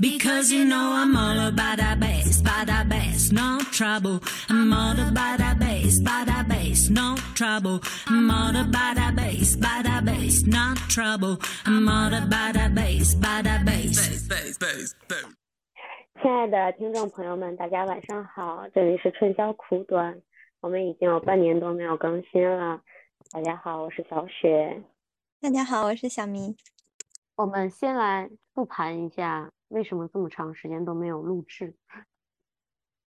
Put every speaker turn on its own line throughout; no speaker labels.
Because you know I'm all about that bass, by that bass, no trouble. I'm all about that bass, by that bass, no trouble. I'm all about that bass, by that bass, no trouble. I'm all about that bass, by that bass.
bass, bass, bass.
亲爱的听众朋友们，大家晚上好，这里是春宵苦短，我们已经有半年多没有更新了。大家好，我是小雪。
大家好，我是小明。
我们先来复盘一下，为什么这么长时间都没有录制？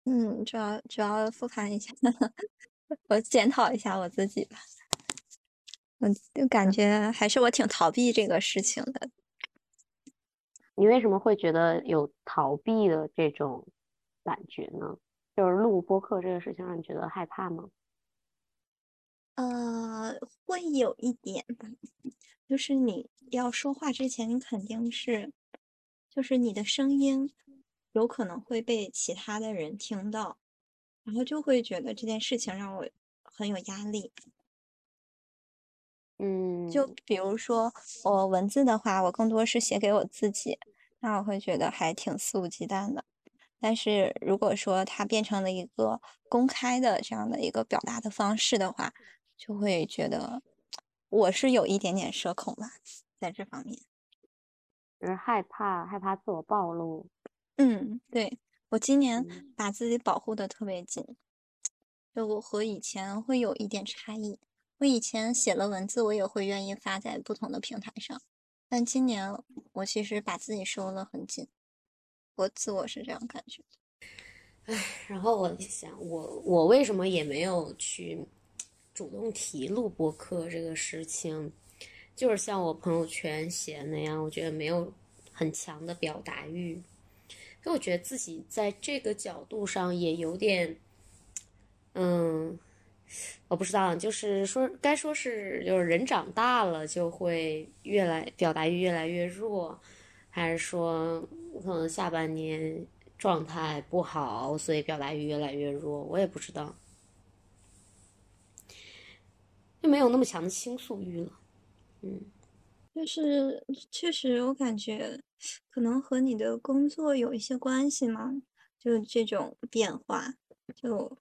嗯，主要主要复盘一下，我检讨一下我自己吧。嗯，就感觉还是我挺逃避这个事情的。
你为什么会觉得有逃避的这种感觉呢？就是录播客这个事情让你觉得害怕吗？
呃，会有一点吧，就是你要说话之前，你肯定是，就是你的声音有可能会被其他的人听到，然后就会觉得这件事情让我很有压力。
嗯，
就比如说我文字的话，我更多是写给我自己，那我会觉得还挺肆无忌惮的。但是如果说它变成了一个公开的这样的一个表达的方式的话，就会觉得我是有一点点社恐吧，在这方面，
就是害怕害怕自我暴露。
嗯，对，我今年把自己保护的特别紧，就我和以前会有一点差异。我以前写了文字，我也会愿意发在不同的平台上，但今年我其实把自己收了很紧，我自我是这样感觉。
唉，然后我想，我我为什么也没有去主动提录播课这个事情？就是像我朋友圈写那样，我觉得没有很强的表达欲，所以我觉得自己在这个角度上也有点，嗯。我不知道，就是说该说是就是人长大了就会越来表达欲越来越弱，还是说可能下半年状态不好，所以表达欲越来越弱？我也不知道，就没有那么强的倾诉欲了。嗯，
就是确实我感觉可能和你的工作有一些关系嘛，就这种变化就。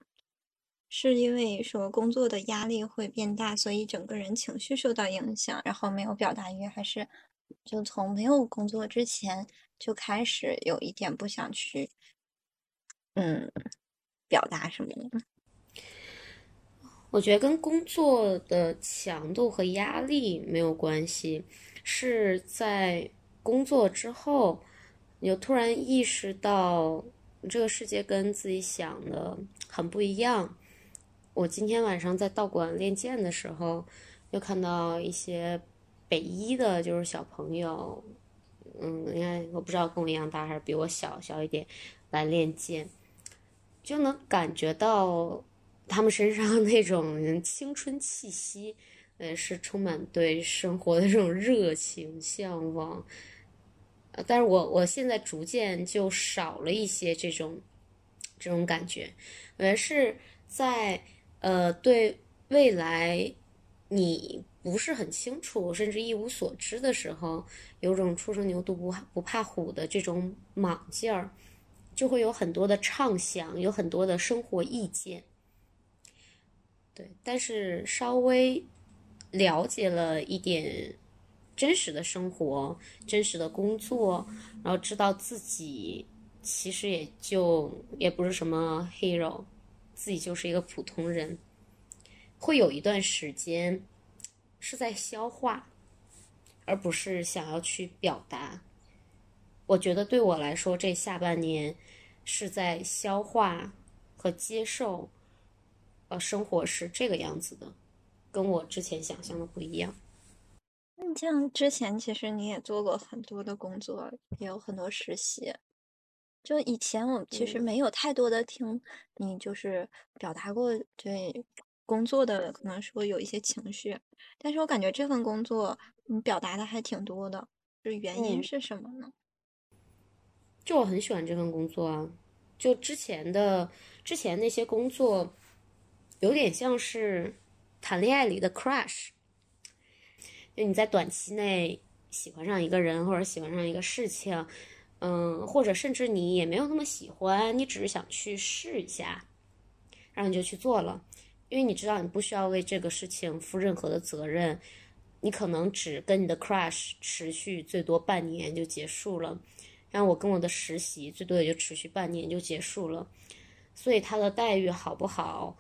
是因为说工作的压力会变大，所以整个人情绪受到影响，然后没有表达欲，还是就从没有工作之前就开始有一点不想去，嗯，表达什么的。
我觉得跟工作的强度和压力没有关系，是在工作之后，你就突然意识到这个世界跟自己想的很不一样。我今天晚上在道馆练剑的时候，又看到一些北一的，就是小朋友，嗯，应该我不知道跟我一样大还是比我小小一点，来练剑，就能感觉到他们身上那种青春气息，呃，是充满对生活的这种热情向往。但是我我现在逐渐就少了一些这种这种感觉，而是在。呃，对未来你不是很清楚，甚至一无所知的时候，有种初生牛犊不不怕虎的这种莽劲儿，就会有很多的畅想，有很多的生活意见。对，但是稍微了解了一点真实的生活、真实的工作，然后知道自己其实也就也不是什么 hero。自己就是一个普通人，会有一段时间是在消化，而不是想要去表达。我觉得对我来说，这下半年是在消化和接受，呃，生活是这个样子的，跟我之前想象的不一样。
那这样之前其实你也做过很多的工作，也有很多实习。就以前我其实没有太多的听你就是表达过对工作的可能说有一些情绪，但是我感觉这份工作你表达的还挺多的，就原因是什么呢？
就我很喜欢这份工作啊，就之前的之前那些工作，有点像是谈恋爱里的 crush，就你在短期内喜欢上一个人或者喜欢上一个事情。嗯，或者甚至你也没有那么喜欢，你只是想去试一下，然后你就去做了，因为你知道你不需要为这个事情负任何的责任，你可能只跟你的 crush 持续最多半年就结束了，然后我跟我的实习最多也就持续半年就结束了，所以他的待遇好不好，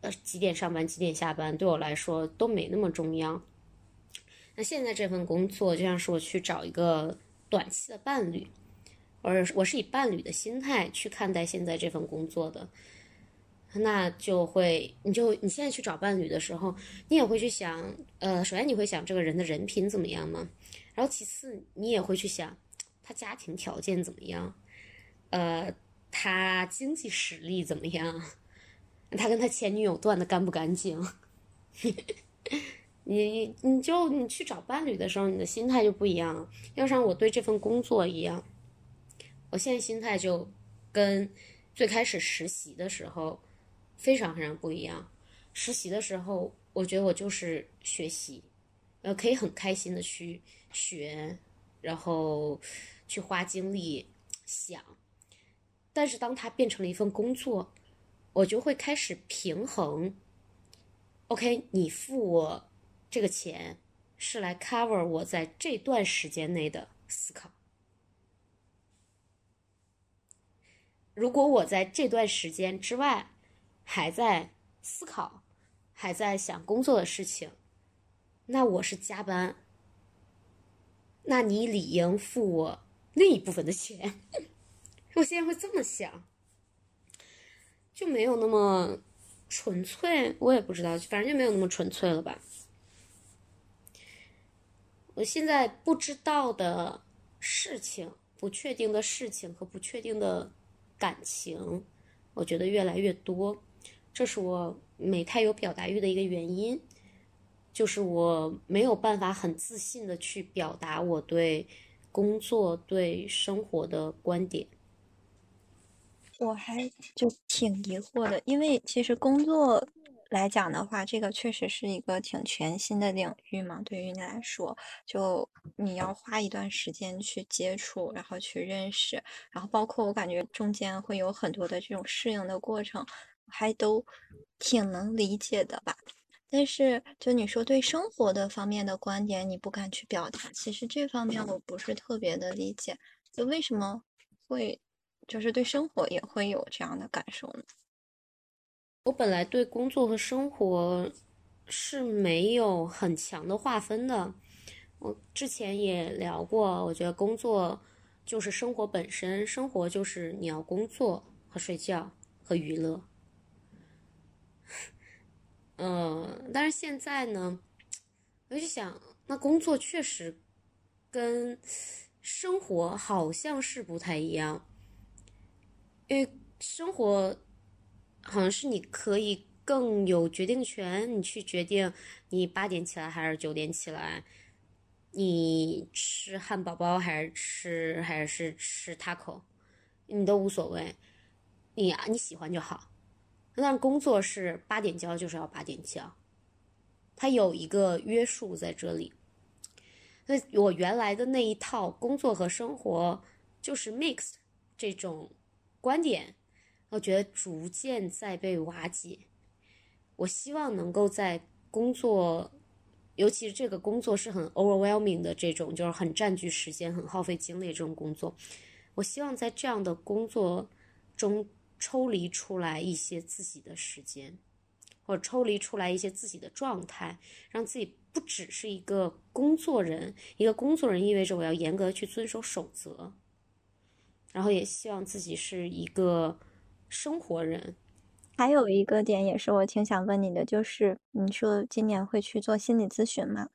呃，几点上班几点下班对我来说都没那么重要。那现在这份工作就像是我去找一个短期的伴侣。我是我是以伴侣的心态去看待现在这份工作的，那就会你就你现在去找伴侣的时候，你也会去想，呃，首先你会想这个人的人品怎么样嘛，然后其次你也会去想他家庭条件怎么样，呃，他经济实力怎么样，他跟他前女友断的干不干净，你你你就你去找伴侣的时候，你的心态就不一样，要像我对这份工作一样。我现在心态就跟最开始实习的时候非常非常不一样。实习的时候，我觉得我就是学习，呃，可以很开心的去学，然后去花精力想。但是当它变成了一份工作，我就会开始平衡。OK，你付我这个钱是来 cover 我在这段时间内的思考。如果我在这段时间之外还在思考，还在想工作的事情，那我是加班。那你理应付我另一部分的钱。我现在会这么想，就没有那么纯粹。我也不知道，反正就没有那么纯粹了吧。我现在不知道的事情、不确定的事情和不确定的。感情，我觉得越来越多，这是我没太有表达欲的一个原因，就是我没有办法很自信的去表达我对工作、对生活的观点。
我还就挺疑惑的，因为其实工作。来讲的话，这个确实是一个挺全新的领域嘛。对于你来说，就你要花一段时间去接触，然后去认识，然后包括我感觉中间会有很多的这种适应的过程，还都挺能理解的吧。但是就你说对生活的方面的观点，你不敢去表达，其实这方面我不是特别的理解。就为什么会就是对生活也会有这样的感受呢？
我本来对工作和生活是没有很强的划分的。我之前也聊过，我觉得工作就是生活本身，生活就是你要工作和睡觉和娱乐。嗯，但是现在呢，我就想，那工作确实跟生活好像是不太一样，因为生活。好像是你可以更有决定权，你去决定你八点起来还是九点起来，你吃汉堡包还是吃还是吃 taco，你都无所谓，你啊你喜欢就好。但工作是八点交就是要八点交，它有一个约束在这里。那我原来的那一套工作和生活就是 mixed 这种观点。我觉得逐渐在被瓦解。我希望能够在工作，尤其是这个工作是很 overwhelming 的这种，就是很占据时间、很耗费精力这种工作。我希望在这样的工作中抽离出来一些自己的时间，或者抽离出来一些自己的状态，让自己不只是一个工作人。一个工作人意味着我要严格去遵守守则，然后也希望自己是一个。生活人，
还有一个点也是我挺想问你的，就是你说今年会去做心理咨询吗？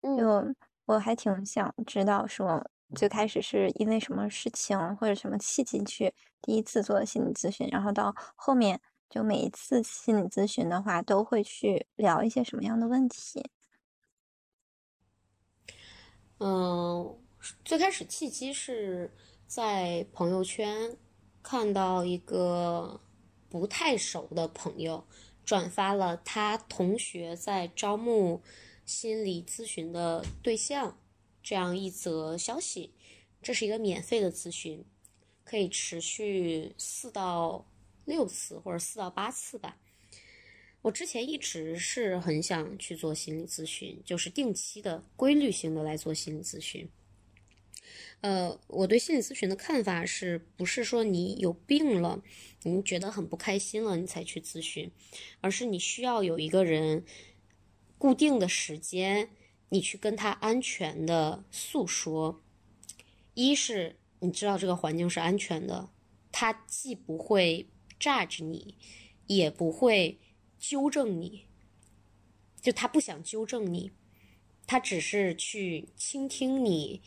就我还挺想知道，说最开始是因为什么事情或者什么契机去第一次做心理咨询，然后到后面就每一次心理咨询的话，都会去聊一些什么样的问题？
嗯，最开始契机是在朋友圈。看到一个不太熟的朋友转发了他同学在招募心理咨询的对象这样一则消息，这是一个免费的咨询，可以持续四到六次或者四到八次吧。我之前一直是很想去做心理咨询，就是定期的、规律性的来做心理咨询。呃，我对心理咨询的看法是不是说你有病了，你觉得很不开心了，你才去咨询，而是你需要有一个人固定的时间，你去跟他安全的诉说。一是你知道这个环境是安全的，他既不会 judge 你，也不会纠正你，就他不想纠正你，他只是去倾听你。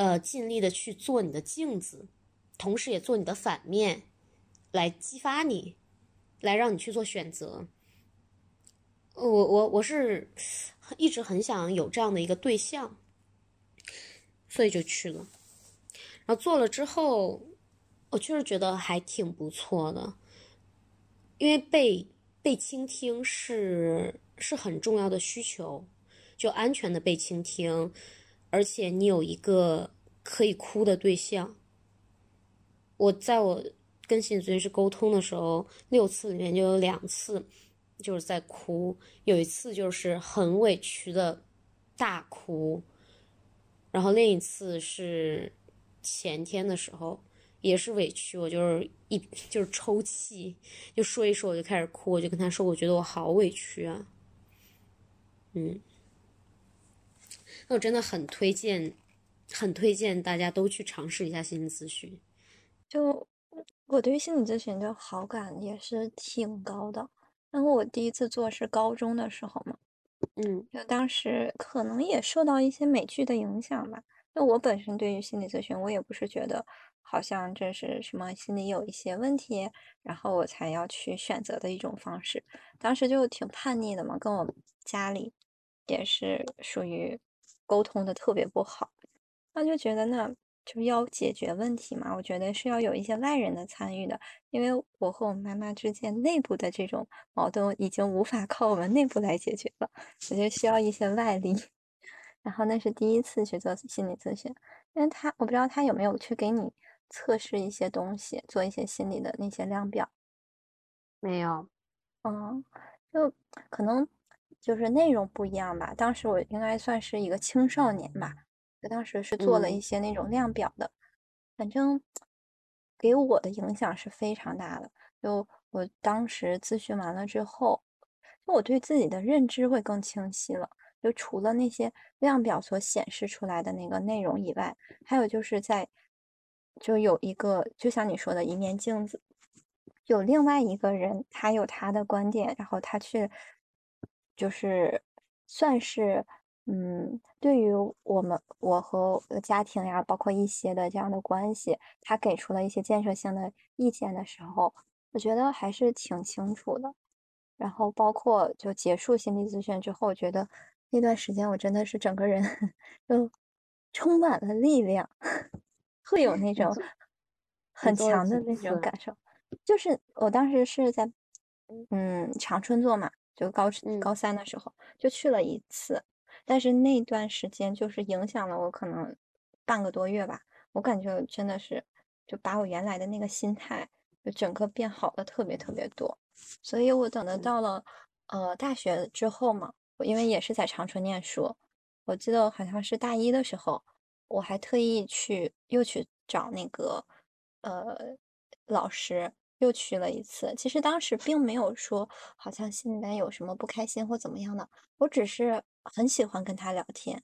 呃，尽力的去做你的镜子，同时也做你的反面，来激发你，来让你去做选择。我我我是一直很想有这样的一个对象，所以就去了。然后做了之后，我确实觉得还挺不错的，因为被被倾听是是很重要的需求，就安全的被倾听。而且你有一个可以哭的对象。我在我跟心理咨询师沟通的时候，六次里面就有两次就是在哭，有一次就是很委屈的大哭，然后另一次是前天的时候也是委屈，我就是一就是抽泣，就说一说我就开始哭，我就跟他说，我觉得我好委屈啊，嗯。我真的很推荐，很推荐大家都去尝试一下心理咨询。
就我对于心理咨询的好感也是挺高的。然后我第一次做是高中的时候嘛，
嗯，
就当时可能也受到一些美剧的影响吧。那我本身对于心理咨询，我也不是觉得好像这是什么心理有一些问题，然后我才要去选择的一种方式。当时就挺叛逆的嘛，跟我家里也是属于。沟通的特别不好，那就觉得那，就要解决问题嘛。我觉得是要有一些外人的参与的，因为我和我妈妈之间内部的这种矛盾已经无法靠我们内部来解决了，我觉得需要一些外力。然后那是第一次去做心理咨询，因为他我不知道他有没有去给你测试一些东西，做一些心理的那些量表，
没有，
嗯，就可能。就是内容不一样吧。当时我应该算是一个青少年吧，我当时是做了一些那种量表的，反正给我的影响是非常大的。就我当时咨询完了之后，就我对自己的认知会更清晰了。就除了那些量表所显示出来的那个内容以外，还有就是在就有一个，就像你说的一面镜子，有另外一个人，他有他的观点，然后他去。就是算是，嗯，对于我们我和家庭呀，包括一些的这样的关系，他给出了一些建设性的意见的时候，我觉得还是挺清楚的。然后包括就结束心理咨询之后，我觉得那段时间我真的是整个人 就充满了力量，会有 那种很强的那种感受。就是我当时是在嗯长春做嘛。就高高三的时候就去了一次，但是那段时间就是影响了我可能半个多月吧。我感觉真的是就把我原来的那个心态就整个变好了特别特别多。所以我等到到了呃大学之后嘛，我因为也是在长春念书，我记得好像是大一的时候，我还特意去又去找那个呃老师。又去了一次，其实当时并没有说好像心里面有什么不开心或怎么样的，我只是很喜欢跟他聊天，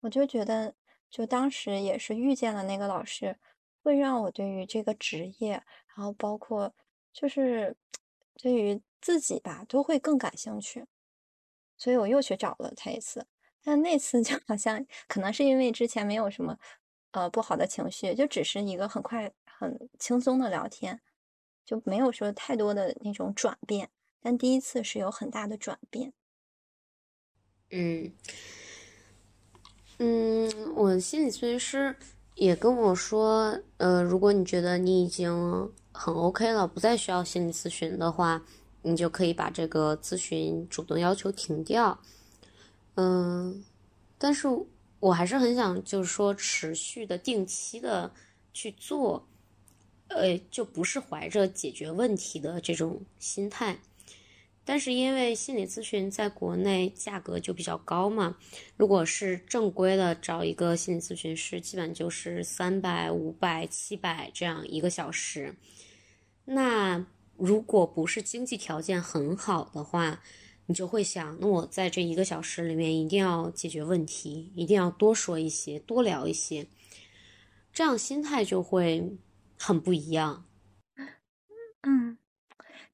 我就觉得就当时也是遇见了那个老师，会让我对于这个职业，然后包括就是对于自己吧，都会更感兴趣，所以我又去找了他一次，但那次就好像可能是因为之前没有什么呃不好的情绪，就只是一个很快很轻松的聊天。就没有说太多的那种转变，但第一次是有很大的转变。
嗯嗯，我心理咨询师也跟我说，呃，如果你觉得你已经很 OK 了，不再需要心理咨询的话，你就可以把这个咨询主动要求停掉。嗯，但是我还是很想，就是说持续的、定期的去做，呃，就不是怀着解决问题的这种心态。但是因为心理咨询在国内价格就比较高嘛，如果是正规的找一个心理咨询师，基本就是三百、五百、七百这样一个小时。那如果不是经济条件很好的话，你就会想，那我在这一个小时里面一定要解决问题，一定要多说一些，多聊一些，这样心态就会很不一样。
嗯，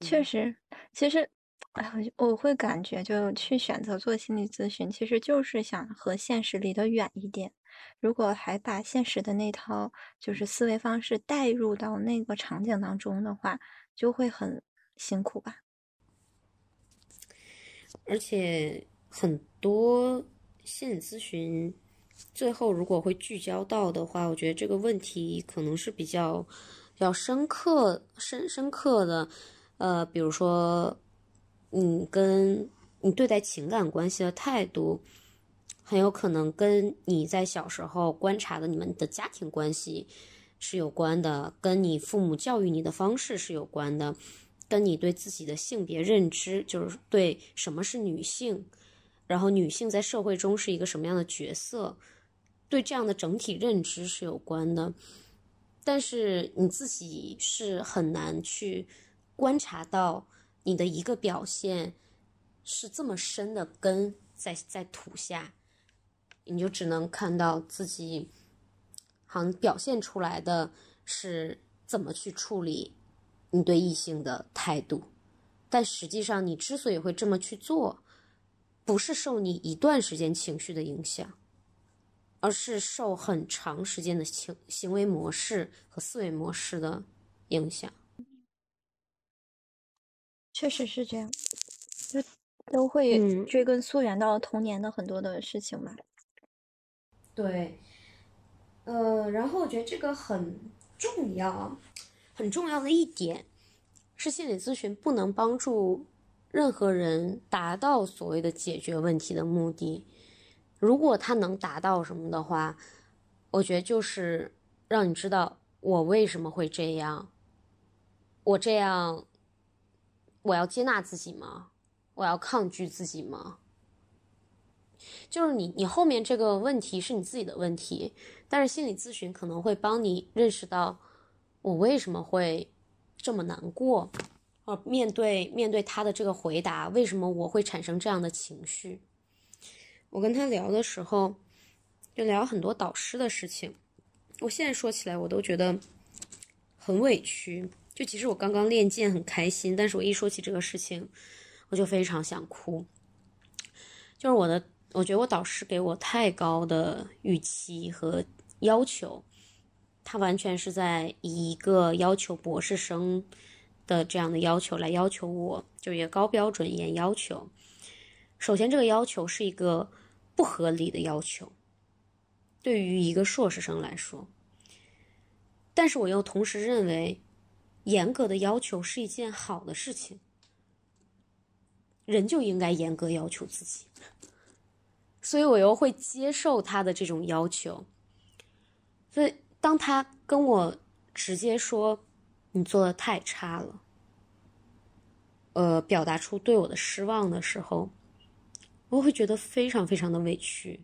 确实，其实。哎，我会感觉，就去选择做心理咨询，其实就是想和现实离得远一点。如果还把现实的那套就是思维方式带入到那个场景当中的话，就会很辛苦吧。
而且很多心理咨询最后如果会聚焦到的话，我觉得这个问题可能是比较比较深刻、深深刻的。呃，比如说。你跟你对待情感关系的态度，很有可能跟你在小时候观察的你们的家庭关系是有关的，跟你父母教育你的方式是有关的，跟你对自己的性别认知，就是对什么是女性，然后女性在社会中是一个什么样的角色，对这样的整体认知是有关的。但是你自己是很难去观察到。你的一个表现是这么深的根在在土下，你就只能看到自己好像表现出来的是怎么去处理你对异性的态度，但实际上你之所以会这么去做，不是受你一段时间情绪的影响，而是受很长时间的情行为模式和思维模式的影响。
确实是这样，就都会追根溯源到童年的很多的事情吧。
对，呃，然后我觉得这个很重要，很重要的一点是，心理咨询不能帮助任何人达到所谓的解决问题的目的。如果他能达到什么的话，我觉得就是让你知道我为什么会这样，我这样。我要接纳自己吗？我要抗拒自己吗？就是你，你后面这个问题是你自己的问题，但是心理咨询可能会帮你认识到我为什么会这么难过，呃，面对面对他的这个回答，为什么我会产生这样的情绪？我跟他聊的时候，就聊很多导师的事情，我现在说起来我都觉得很委屈。就其实我刚刚练剑很开心，但是我一说起这个事情，我就非常想哭。就是我的，我觉得我导师给我太高的预期和要求，他完全是在以一个要求博士生的这样的要求来要求我，就一个高标准严要求。首先，这个要求是一个不合理的要求，对于一个硕士生来说。但是我又同时认为。严格的要求是一件好的事情，人就应该严格要求自己，所以我又会接受他的这种要求。所以当他跟我直接说你做的太差了，呃，表达出对我的失望的时候，我会觉得非常非常的委屈，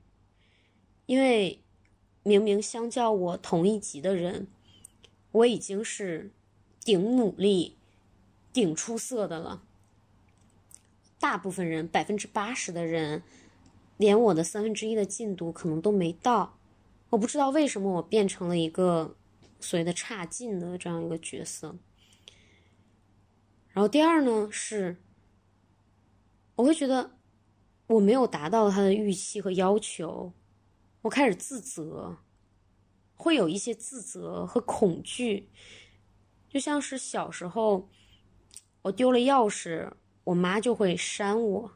因为明明相较我同一级的人，我已经是。顶努力、顶出色的了。大部分人，百分之八十的人，连我的三分之一的进度可能都没到。我不知道为什么我变成了一个所谓的差劲的这样一个角色。然后第二呢，是我会觉得我没有达到他的预期和要求，我开始自责，会有一些自责和恐惧。就像是小时候，我丢了钥匙，我妈就会扇我。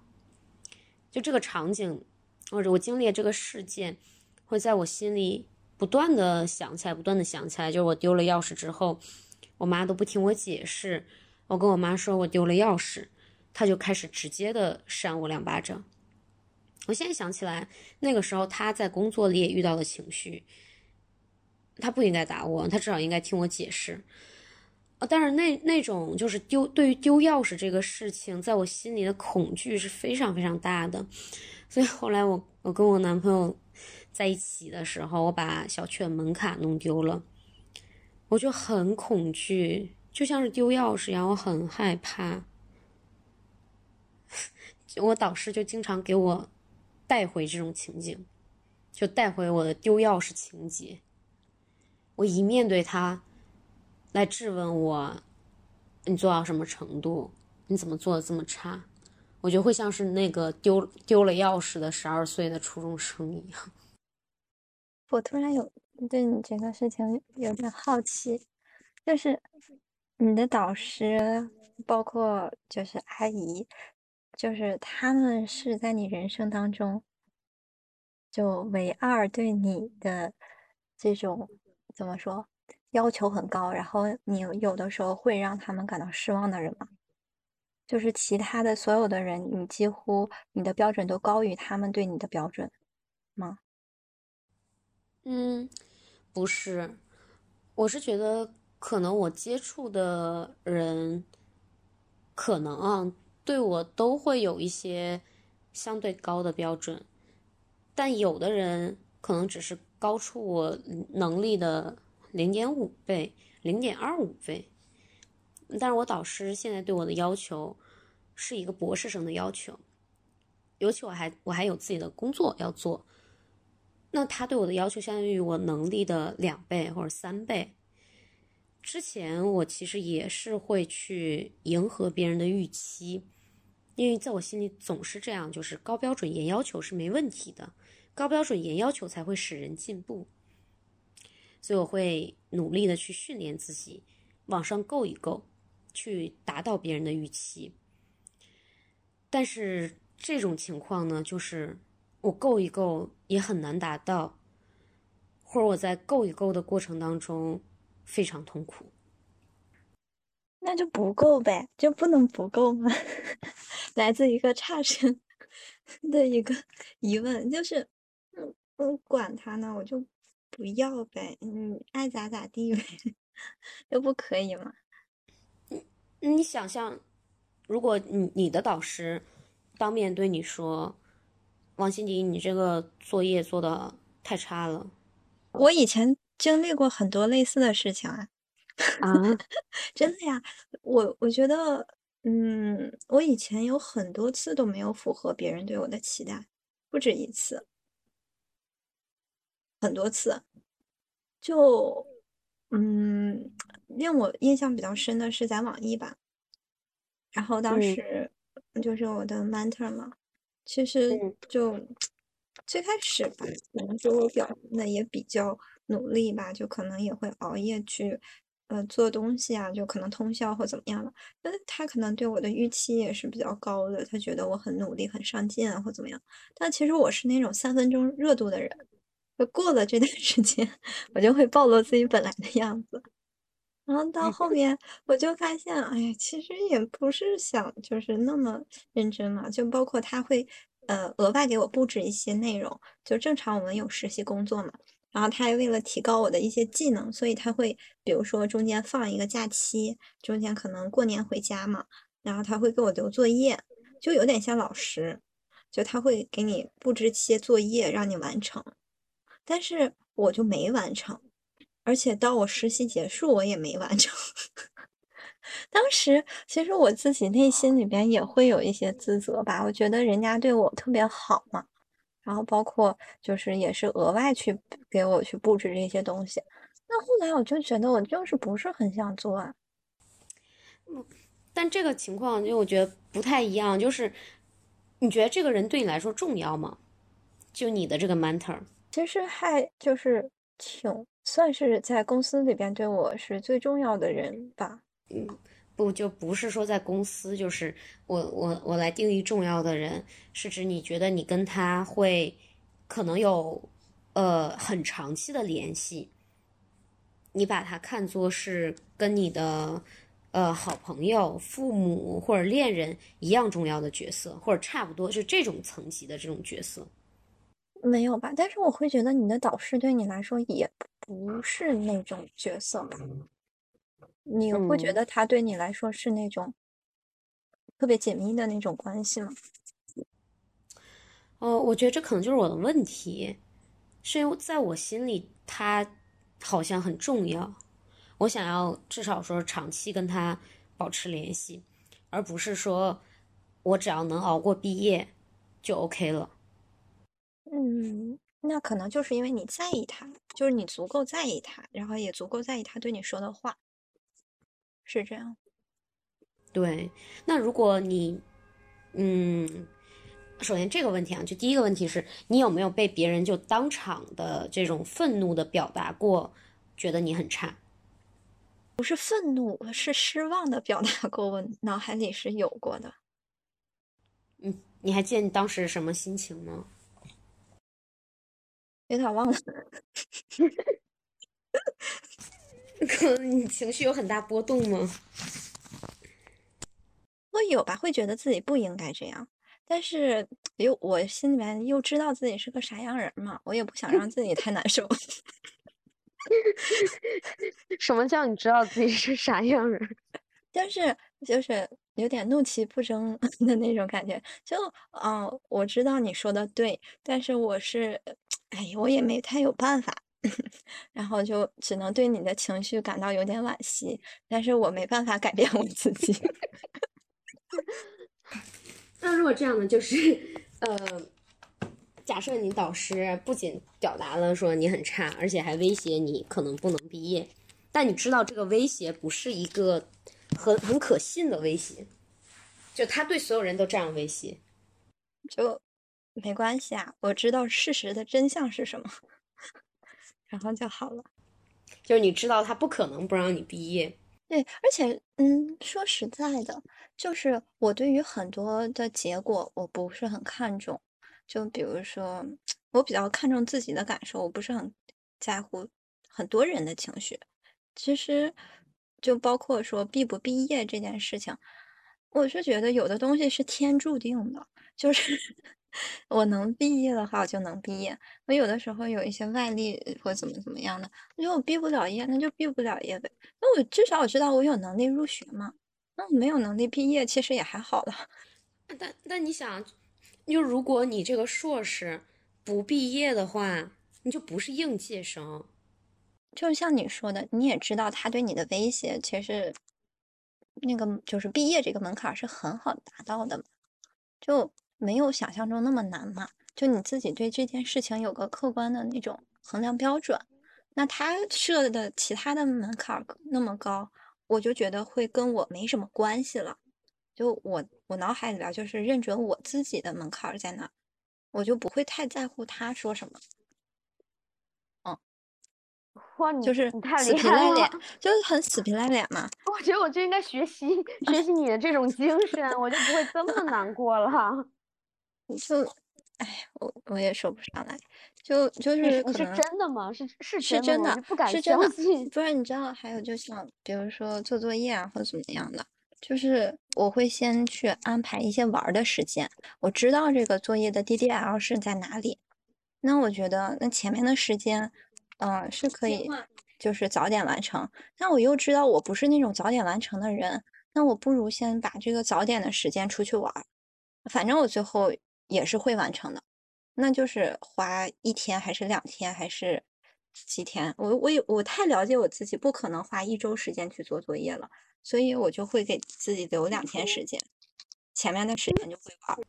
就这个场景，或者我经历这个事件，会在我心里不断的想起来，不断的想起来。就是我丢了钥匙之后，我妈都不听我解释，我跟我妈说我丢了钥匙，她就开始直接的扇我两巴掌。我现在想起来，那个时候他在工作里也遇到了情绪，他不应该打我，他至少应该听我解释。呃，但是那那种就是丢对于丢钥匙这个事情，在我心里的恐惧是非常非常大的，所以后来我我跟我男朋友在一起的时候，我把小区的门卡弄丢了，我就很恐惧，就像是丢钥匙一样，我很害怕。我导师就经常给我带回这种情景，就带回我的丢钥匙情节。我一面对他。来质问我，你做到什么程度？你怎么做的这么差？我就会像是那个丢丢了钥匙的十二岁的初中生一样。
我突然有对你这个事情有点好奇，就是你的导师，包括就是阿姨，就是他们是在你人生当中就唯二对你的这种怎么说？要求很高，然后你有的时候会让他们感到失望的人吗？就是其他的所有的人，你几乎你的标准都高于他们对你的标准吗？
嗯，不是，我是觉得可能我接触的人，可能啊，对我都会有一些相对高的标准，但有的人可能只是高出我能力的。零点五倍，零点二五倍。但是我导师现在对我的要求是一个博士生的要求，尤其我还我还有自己的工作要做，那他对我的要求相当于我能力的两倍或者三倍。之前我其实也是会去迎合别人的预期，因为在我心里总是这样，就是高标准严要求是没问题的，高标准严要求才会使人进步。所以我会努力的去训练自己，往上够一够，去达到别人的预期。但是这种情况呢，就是我够一够也很难达到，或者我在够一够的过程当中非常痛苦。
那就不够呗，就不能不够吗？来自一个差生 的一个疑问，就是，嗯，我管他呢，我就。不要呗，你爱咋咋地呗，又不可以吗？
你你想象，如果你你的导师当面对你说：“王心迪，你这个作业做的太差了。”
我以前经历过很多类似的事情啊。
啊，
真的呀，我我觉得，嗯，我以前有很多次都没有符合别人对我的期待，不止一次。很多次，就嗯，令我印象比较深的是在网易吧。然后当时就是我的 mentor 嘛，其实就 最开始吧，可能说我表现的也比较努力吧，就可能也会熬夜去呃做东西啊，就可能通宵或怎么样的。但他可能对我的预期也是比较高的，他觉得我很努力、很上进啊，或怎么样。但其实我是那种三分钟热度的人。就过了这段时间，我就会暴露自己本来的样子，然后到后面我就发现，哎呀，其实也不是想就是那么认真嘛，就包括他会呃额外给我布置一些内容，就正常我们有实习工作嘛，然后他还为了提高我的一些技能，所以他会比如说中间放一个假期，中间可能过年回家嘛，然后他会给我留作业，就有点像老师，就他会给你布置些作业让你完成。但是我就没完成，而且到我实习结束我也没完成。当时其实我自己内心里边也会有一些自责吧，我觉得人家对我特别好嘛，然后包括就是也是额外去给我去布置这些东西。那后来我就觉得我就是不是很想做啊。
嗯，但这个情况就我觉得不太一样，就是你觉得这个人对你来说重要吗？就你的这个 mentor。
其实还就是挺算是在公司里边对我是最重要的人吧。
嗯，不就不是说在公司，就是我我我来定义重要的人，是指你觉得你跟他会可能有呃很长期的联系，你把他看作是跟你的呃好朋友、父母或者恋人一样重要的角色，或者差不多就这种层级的这种角色。
没有吧？但是我会觉得你的导师对你来说也不是那种角色吧？你会觉
嗯
得他对你来说是那种特别紧密的那种关系吗？
哦，我觉得这可能就是我的问题，是因为在我心里他好像很重要，我想要至少说长期跟他保持联系，而不是说我只要能熬过毕业就 OK 了。
嗯，那可能就是因为你在意他，就是你足够在意他，然后也足够在意他对你说的话，是这样。
对，那如果你，嗯，首先这个问题啊，就第一个问题是你有没有被别人就当场的这种愤怒的表达过，觉得你很差？
不是愤怒，是失望的表达过，我脑海里是有过的。
嗯，你还记得你当时什么心情吗？
有点忘了，
可能你情绪有很大波动吗？
会有吧，会觉得自己不应该这样，但是又我心里面又知道自己是个啥样人嘛，我也不想让自己太难受。
什么叫你知道自己是啥样人？
但是就是有点怒其不争的那种感觉，就嗯、呃我知道你说的对，但是我是，哎，我也没太有办法，然后就只能对你的情绪感到有点惋惜，但是我没办法改变我自己。
那如果这样呢，就是呃，假设你导师不仅表达了说你很差，而且还威胁你可能不能毕业，但你知道这个威胁不是一个很很可信的威胁，就他对所有人都这样威胁。
就没关系啊，我知道事实的真相是什么，然后就好了。
就是你知道他不可能不让你毕业，
对，而且，嗯，说实在的，就是我对于很多的结果我不是很看重，就比如说，我比较看重自己的感受，我不是很在乎很多人的情绪。其实，就包括说毕不毕业这件事情，我是觉得有的东西是天注定的，就是我能毕业的话，我就能毕业。我有的时候有一些外力或怎么怎么样的，我觉得我毕不了业，那就毕不了业呗。那我至少我知道我有能力入学嘛。那我没有能力毕业，其实也还好了。
但但你想，就如果你这个硕士不毕业的话，你就不是应届生。
就像你说的，你也知道他对你的威胁，其实那个就是毕业这个门槛是很好达到的嘛，就没有想象中那么难嘛。就你自己对这件事情有个客观的那种衡量标准，那他设的其他的门槛儿那么高，我就觉得会跟我没什么关系了。就我我脑海里边儿就是认准我自己的门槛儿在哪儿，我就不会太在乎他说什么。
哇，你
就是
你太
死
厉害了！
皮赖脸，就是很死皮赖脸嘛。
我觉得我就应该学习学习你的这种精神，我就不会这么难过了。
就，哎，我我也说不上来，就就
是
可能
真的吗？是是
是真的
不敢
是真的
相信。
不然你知道，还有就像比如说做作业啊，或者怎么样的，就是我会先去安排一些玩儿的时间，我知道这个作业的 DDL 是在哪里，那我觉得那前面的时间，嗯、是可以就是早点完成。那我又知道我不是那种早点完成的人，那我不如先把这个早点的时间出去玩儿，反正我最后也是会完成的。那就是花一天还是两天还是几天？我我也我太了解我自己，不可能花一周时间去做作业了，所以我就会给自己留两天时间，前面的时间就会玩儿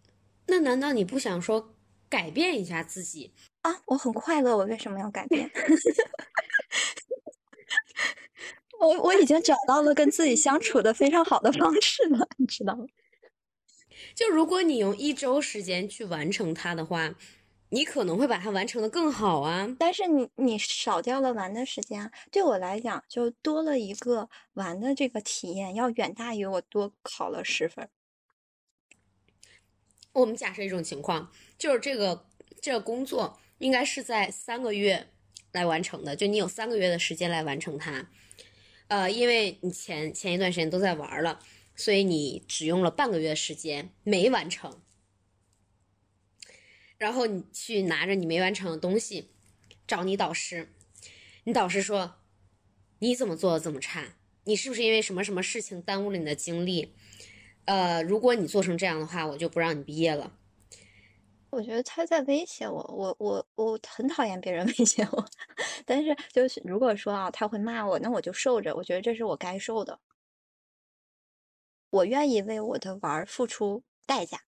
那难道你不想说改变一下自己？
啊。我很快乐，我为什么要改变？我我已经找到了跟自己相处的非常好的方式了，你知道吗？
就如果你用一周时间去完成它的话，你可能会把它完成的更好啊。
但是你你少掉了玩的时间啊，对我来讲就多了一个玩的这个体验，要远大于我多考了十分。
我们假设一种情况，就是这个这个工作应该是在三个月来完成的，就你有三个月的时间来完成它。呃，因为你前前一段时间都在玩了，所以你只用了半个月时间没完成。然后你去拿着你没完成的东西找你导师，你导师说你怎么做的这么差？你是不是因为什么什么事情耽误了你的精力？呃，如果你做成这样的话，我就不让你毕业了。
我觉得他在威胁我，我我我很讨厌别人威胁我，但是就是如果说啊，他会骂我，那我就受着，我觉得这是我该受的，我愿意为我的玩儿付出代价，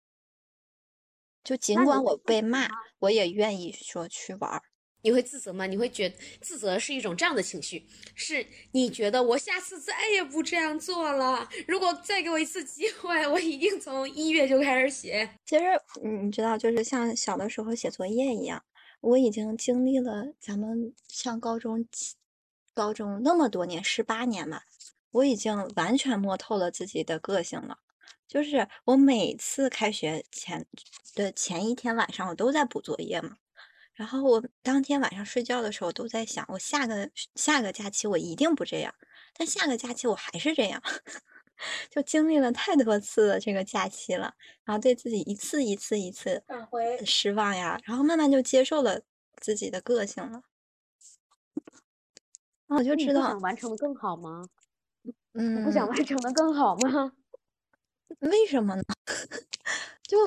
就尽管我被骂，我也愿意说去玩儿。
你会自责吗？你会觉得自责是一种这样的情绪，是你觉得我下次再也不这样做了。如果再给我一次机会，我一定从一月就开始写。
其实嗯你知道，就是像小的时候写作业一样，我已经经历了咱们上高中起，高中那么多年，十八年吧，我已经完全摸透了自己的个性了。就是我每次开学前的前一天晚上，我都在补作业嘛。然后我当天晚上睡觉的时候都在想，我下个下个假期我一定不这样，但下个假期我还是这样，就经历了太多次的这个假期了，然后对自己一次一次一次
返回
失望呀，然后慢慢就接受了自己的个性了。我就知道
想完成的更好吗？你
嗯，
不想完成的更好吗？
为什么呢？就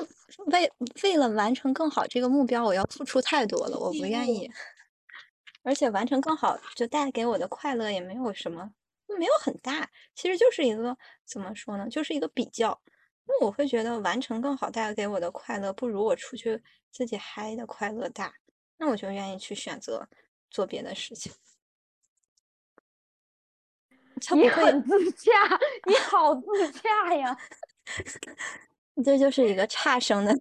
为为了完成更好这个目标，我要付出太多了，我不愿意。而且完成更好，就带给我的快乐也没有什么，没有很大。其实就是一个怎么说呢，就是一个比较。那我会觉得完成更好带给我的快乐，不如我出去自己嗨的快乐大。那我就愿意去选择做别的事情。
你
会
很自洽，你好自洽呀！
这就是一个差生的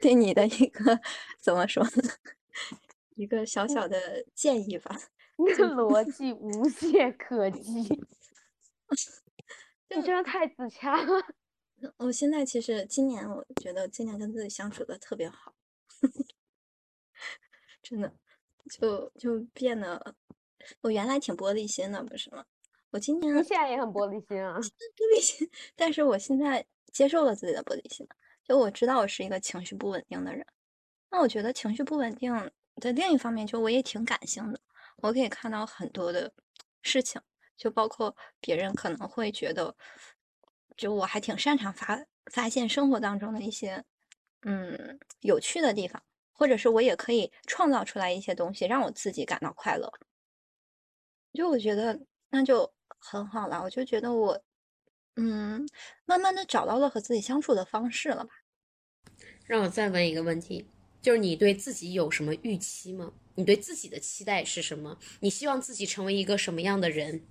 对你的一个怎么说呢？一个小小的建议吧。
逻辑无懈可击，你真的太自洽了。
我现在其实今年我觉得今年跟自己相处的特别好，真的就就变得，我原来挺玻璃心的，不是吗？我今年
你现在也很玻璃心啊。
玻璃心，但是我现在接受了自己的玻璃心，就我知道我是一个情绪不稳定的人。那我觉得情绪不稳定的另一方面，就我也挺感性的，我可以看到很多的事情，就包括别人可能会觉得，就我还挺擅长发发现生活当中的一些嗯有趣的地方，或者是我也可以创造出来一些东西，让我自己感到快乐。就我觉得那就很好了，我就觉得我嗯慢慢的找到了和自己相处的方式了吧。
让我再问一个问题，就是你对自己有什么预期吗？你对自己的期待是什么？你希望自己成为一个什么样的人？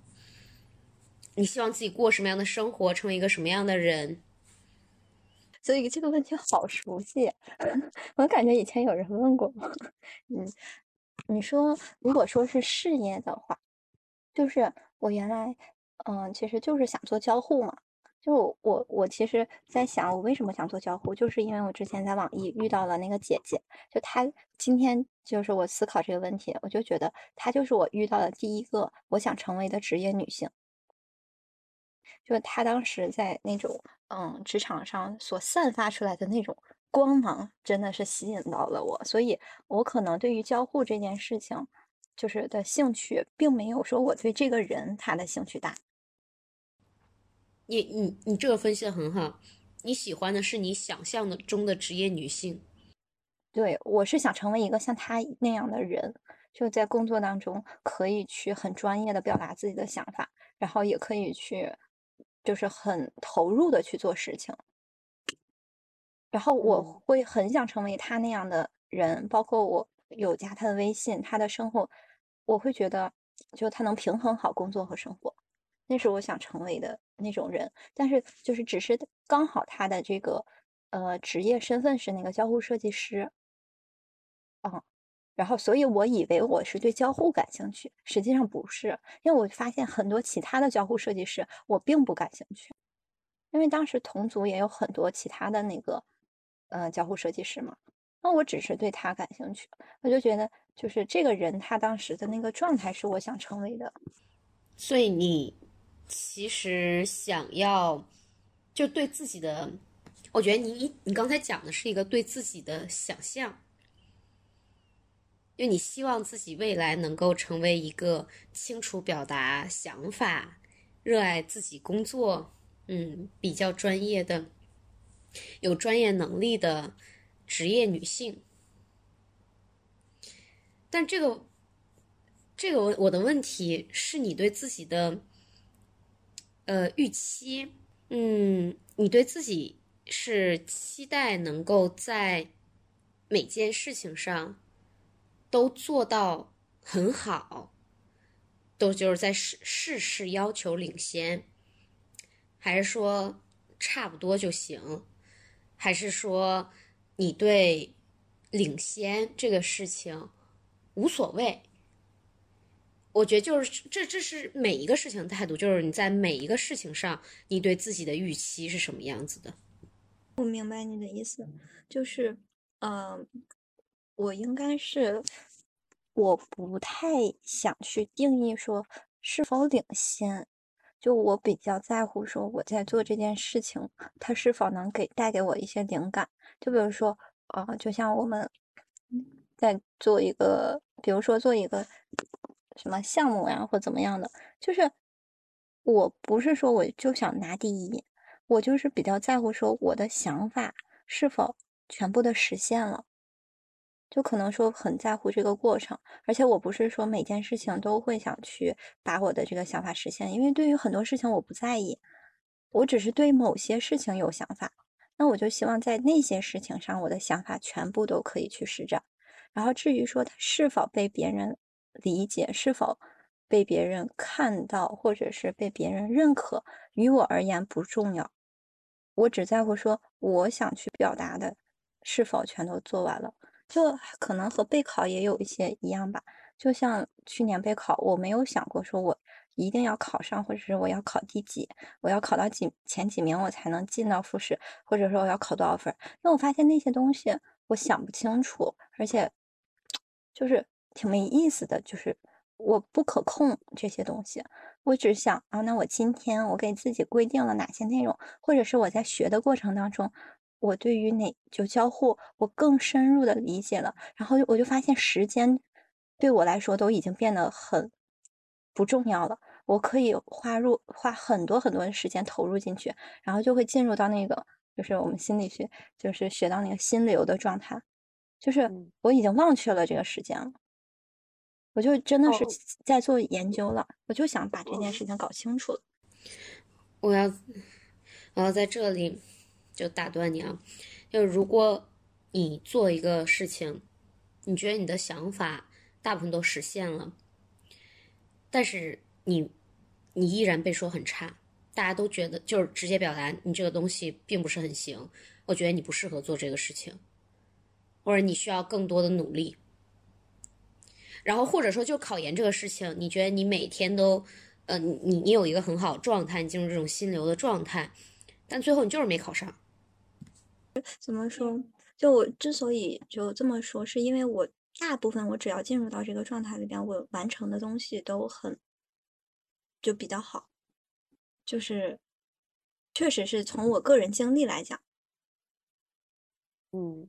你希望自己过什么样的生活，成为一个什么样的人？
所以这个问题好熟悉，我感觉以前有人问过我。嗯，你说如果说是事业的话，就是我原来嗯，其实就是想做交互嘛。就我我其实在想，我为什么想做交互，就是因为我之前在网易遇到了那个姐姐，就她今天就是我思考这个问题，我就觉得她就是我遇到的第一个我想成为的职业女性。就她当时在那种嗯职场上所散发出来的那种光芒，真的是吸引到了我，所以我可能对于交互这件事情，就是的兴趣，并没有说我对这个人他的兴趣大。
你你你这个分析的很好，你喜欢的是你想象的中的职业女性。
对，我是想成为一个像她那样的人，就在工作当中可以去很专业的表达自己的想法，然后也可以去就是很投入的去做事情。然后我
嗯
会很想成为他那样的人，包括我有加他的微信，他的生活，我会觉得就他能平衡好工作和生活，那是我想成为的那种人。但是就是只是刚好他的这个呃职业身份是那个交互设计师，嗯，然后所以我以为我是对交互感兴趣，实际上不是，因为我发现很多其他的交互设计师我并不感兴趣，因为当时同组也有很多其他的那个呃交互设计师嘛，那我只是对他感兴趣，我就觉得就是这个人他当时的那个状态是我想成为的，
所以你其实想要就对自己的，我觉得你你你刚才讲的是一个对自己的想象，因为你希望自己未来能够成为一个清楚表达想法、热爱自己工作，嗯，比较专业的、有专业能力的职业女性。但这个，这个我的问题是你对自己的。呃，预期，嗯，你对自己是期待能够在每件事情上都做到很好，都就是在事事事要求领先，还是说差不多就行？还是说你对领先这个事情无所谓？我觉得就是这，这是每一个事情的态度，就是你在每一个事情上，你对自己的预期是什么样子的？
我明白你的意思，就是，嗯，我应该是，我不太想去定义说是否领先，就我比较在乎说我在做这件事情，它是否能给带给我一些灵感。就比如说，呃，就像我们在做一个，比如说做一个。什么项目呀，或怎么样的？就是我不是说我就想拿第一，我就是比较在乎说我的想法是否全部的实现了，就可能说很在乎这个过程。而且我不是说每件事情都会想去把我的这个想法实现，因为对于很多事情我不在意，我只是对某些事情有想法，那我就希望在那些事情上我的想法全部都可以去施展。然后至于说他是否被别人。理解是否被别人看到，或者是被别人认可，于我而言不重要。我只在乎说，我想去表达的是否全都做完了。就可能和备考也有一些一样吧。就像去年备考，我没有想过说我一定要考上，或者是我要考第几，我要考到几前几名我才能进到复试，或者说我要考多少分。因为我发现那些东西我想不清楚，而且 就是。挺没意思的，就是我不可控这些东西，我只想啊，那我今天我给自己规定了哪些内容，或者是我在学的过程当中，我对于哪就交互我更深入的理解了，然后我就发现时间对我来说都已经变得很不重要了，我可以花入花很多很多的时间投入进去，然后就会进入到那个就是我们心理学就是学到那个心流的状态，就是我已经忘却了这个时间了。我就真的是在做研究了，我就想把这件事情搞清楚了。
我要，我要在这里就打断你啊！就如果你做一个事情，你觉得你的想法大部分都实现了，但是你你依然被说很差，大家都觉得就是直接表达你这个东西并不是很行，我觉得你不适合做这个事情，或者你需要更多的努力。然后或者说就考研这个事情，你觉得你每天都，呃，你你有一个很好状态，你进入这种心流的状态，但最后你就是没考上。
怎么说？就我之所以就这么说，是因为我大部分我只要进入到这个状态里边，我完成的东西都很就比较好，就是确实是从我个人经历来讲，
嗯，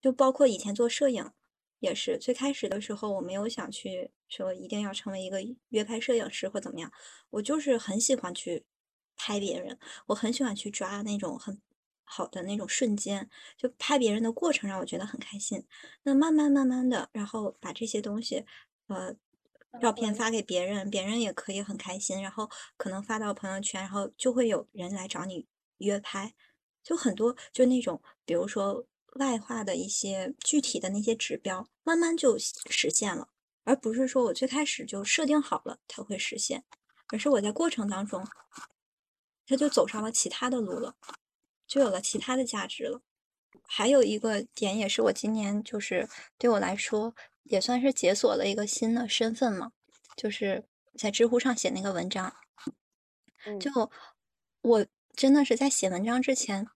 就包括以前做摄影。也是最开始的时候，我没有想去说一定要成为一个约拍摄影师或怎么样，我就是很喜欢去拍别人，我很喜欢去抓那种很好的那种瞬间，就拍别人的过程让我觉得很开心。那慢慢慢慢的，然后把这些东西，呃，照片发给别人，别人也可以很开心，然后可能发到朋友圈，然后就会有人来找你约拍，就很多就那种，比如说。外化的一些具体的那些指标，慢慢就实现了，而不是说我最开始就设定好了它会实现，而是我在过程当中，它就走上了其他的路了，就有了其他的价值了。还有一个点也是我今年就是对我来说也算是解锁了一个新的身份嘛，就是在知乎上写那个文章，就我真的是在写文章之前。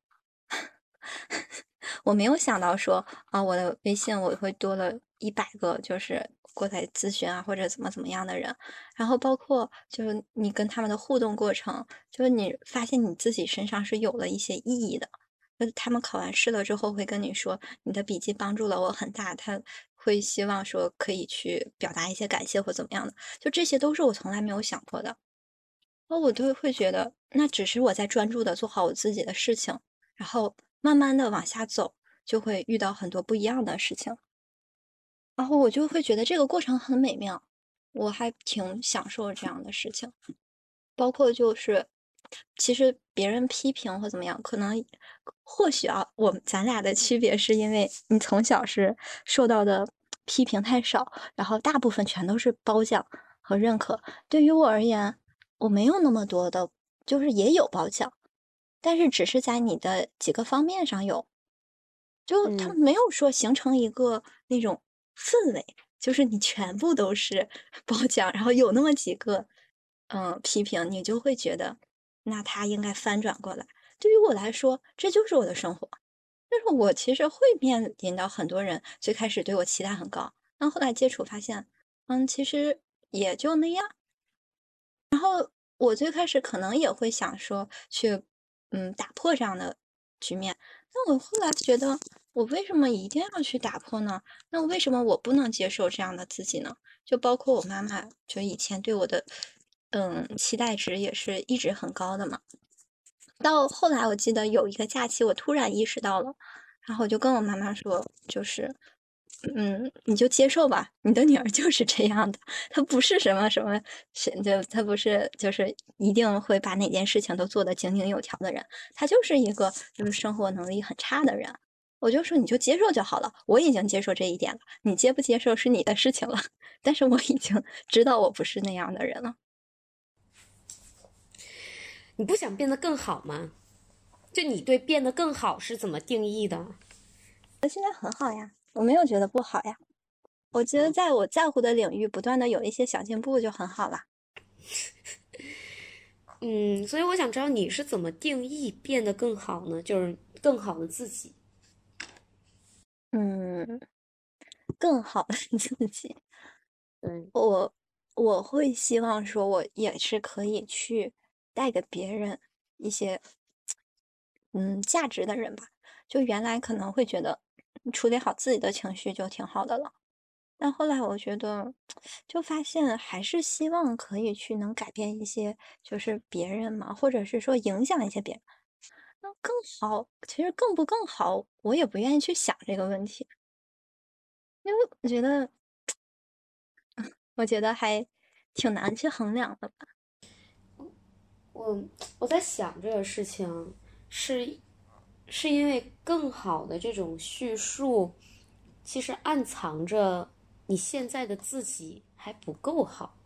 我没有想到说啊，我的微信我会多了一百个，就是过来咨询啊，或者怎么怎么样的人。然后包括就是你跟他们的互动过程，就是你发现你自己身上是有了一些意义的。就他们考完试了之后会跟你说，你的笔记帮助了我很大，他会希望说可以去表达一些感谢或怎么样的。就这些都是我从来没有想过的。那我都会觉得，那只是我在专注的做好我自己的事情，然后慢慢的往下走，就会遇到很多不一样的事情，然后我就会觉得这个过程很美妙，我还挺享受这样的事情，包括就是，其实别人批评或怎么样，可能或许啊，我咱俩的区别是因为你从小是受到的批评太少，然后大部分全都是褒奖和认可，对于我而言。我没有那么多的，就是也有褒奖，但是只是在你的几个方面上有，就他没有说形成一个那种氛围，就是你全部都是 褒奖，然后有那么几个嗯批评，你就会觉得那他应该翻转过来。对于我来说，这就是我的生活。但是我其实会面临到很多人最开始对我期待很高，但后来接触发现，嗯，其实也就那样。然后我最开始可能也会想说去，嗯，打破这样的局面。那我后来觉得，我为什么一定要去打破呢？那为什么我不能接受这样的自己呢？就包括我妈妈，就以前对我的，嗯，期待值也是一直很高的嘛。到后来，我记得有一个假期，我突然意识到了，然后我就跟我妈妈说，就是。嗯，你就接受吧，你的女儿就是这样的，她不是什么什么，是就她不是就是一定会把哪件事情都做得井井有条的人，她就是一个就是生活能力很差的人。我就说你就接受就好了，我已经接受这一点了，你接不接受是你的事情了。但是我已经知道我不是那样的人了。
你不想变得更好吗？就你对变得更好是怎么定义的？
我现在很好呀。我没有觉得不好呀，我觉得在我在乎的领域不断的有一些小进步就很好了。
嗯，所以我想知道你是怎么定义变得更好呢？就是更好的自己。
嗯，更好的自己。
嗯，
我我会希望说，我也是可以去带给别人一些嗯价值的人吧。就原来可能会觉得。处理好自己的情绪就挺好的了，但后来我觉得，就发现还是希望可以去能改变一些，就是别人嘛，或者是说影响一些别人，那更好。其实更不更好，我也不愿意去想这个问题，因为我觉得，我觉得还挺难去衡量的吧。
我我在想这个事情是。是因为更好的这种叙述，其实暗藏着你现在的自己还不够好。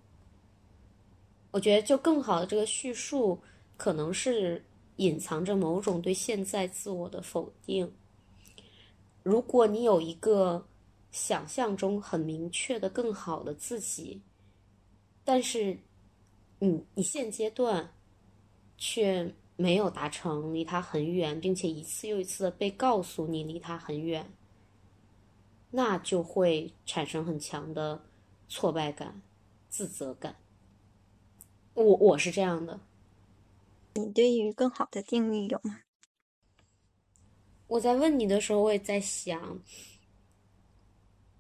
我觉得，就更好的这个叙述，可能是隐藏着某种对现在自我的否定。如果你有一个想象中很明确的更好的自己，但是，你你现阶段却。没有达成，离他很远，并且一次又一次的被告诉你离他很远，那就会产生很强的挫败感、自责感。我我是这样的。
你对于更好的定义有吗？
我在问你的时候，我也在想，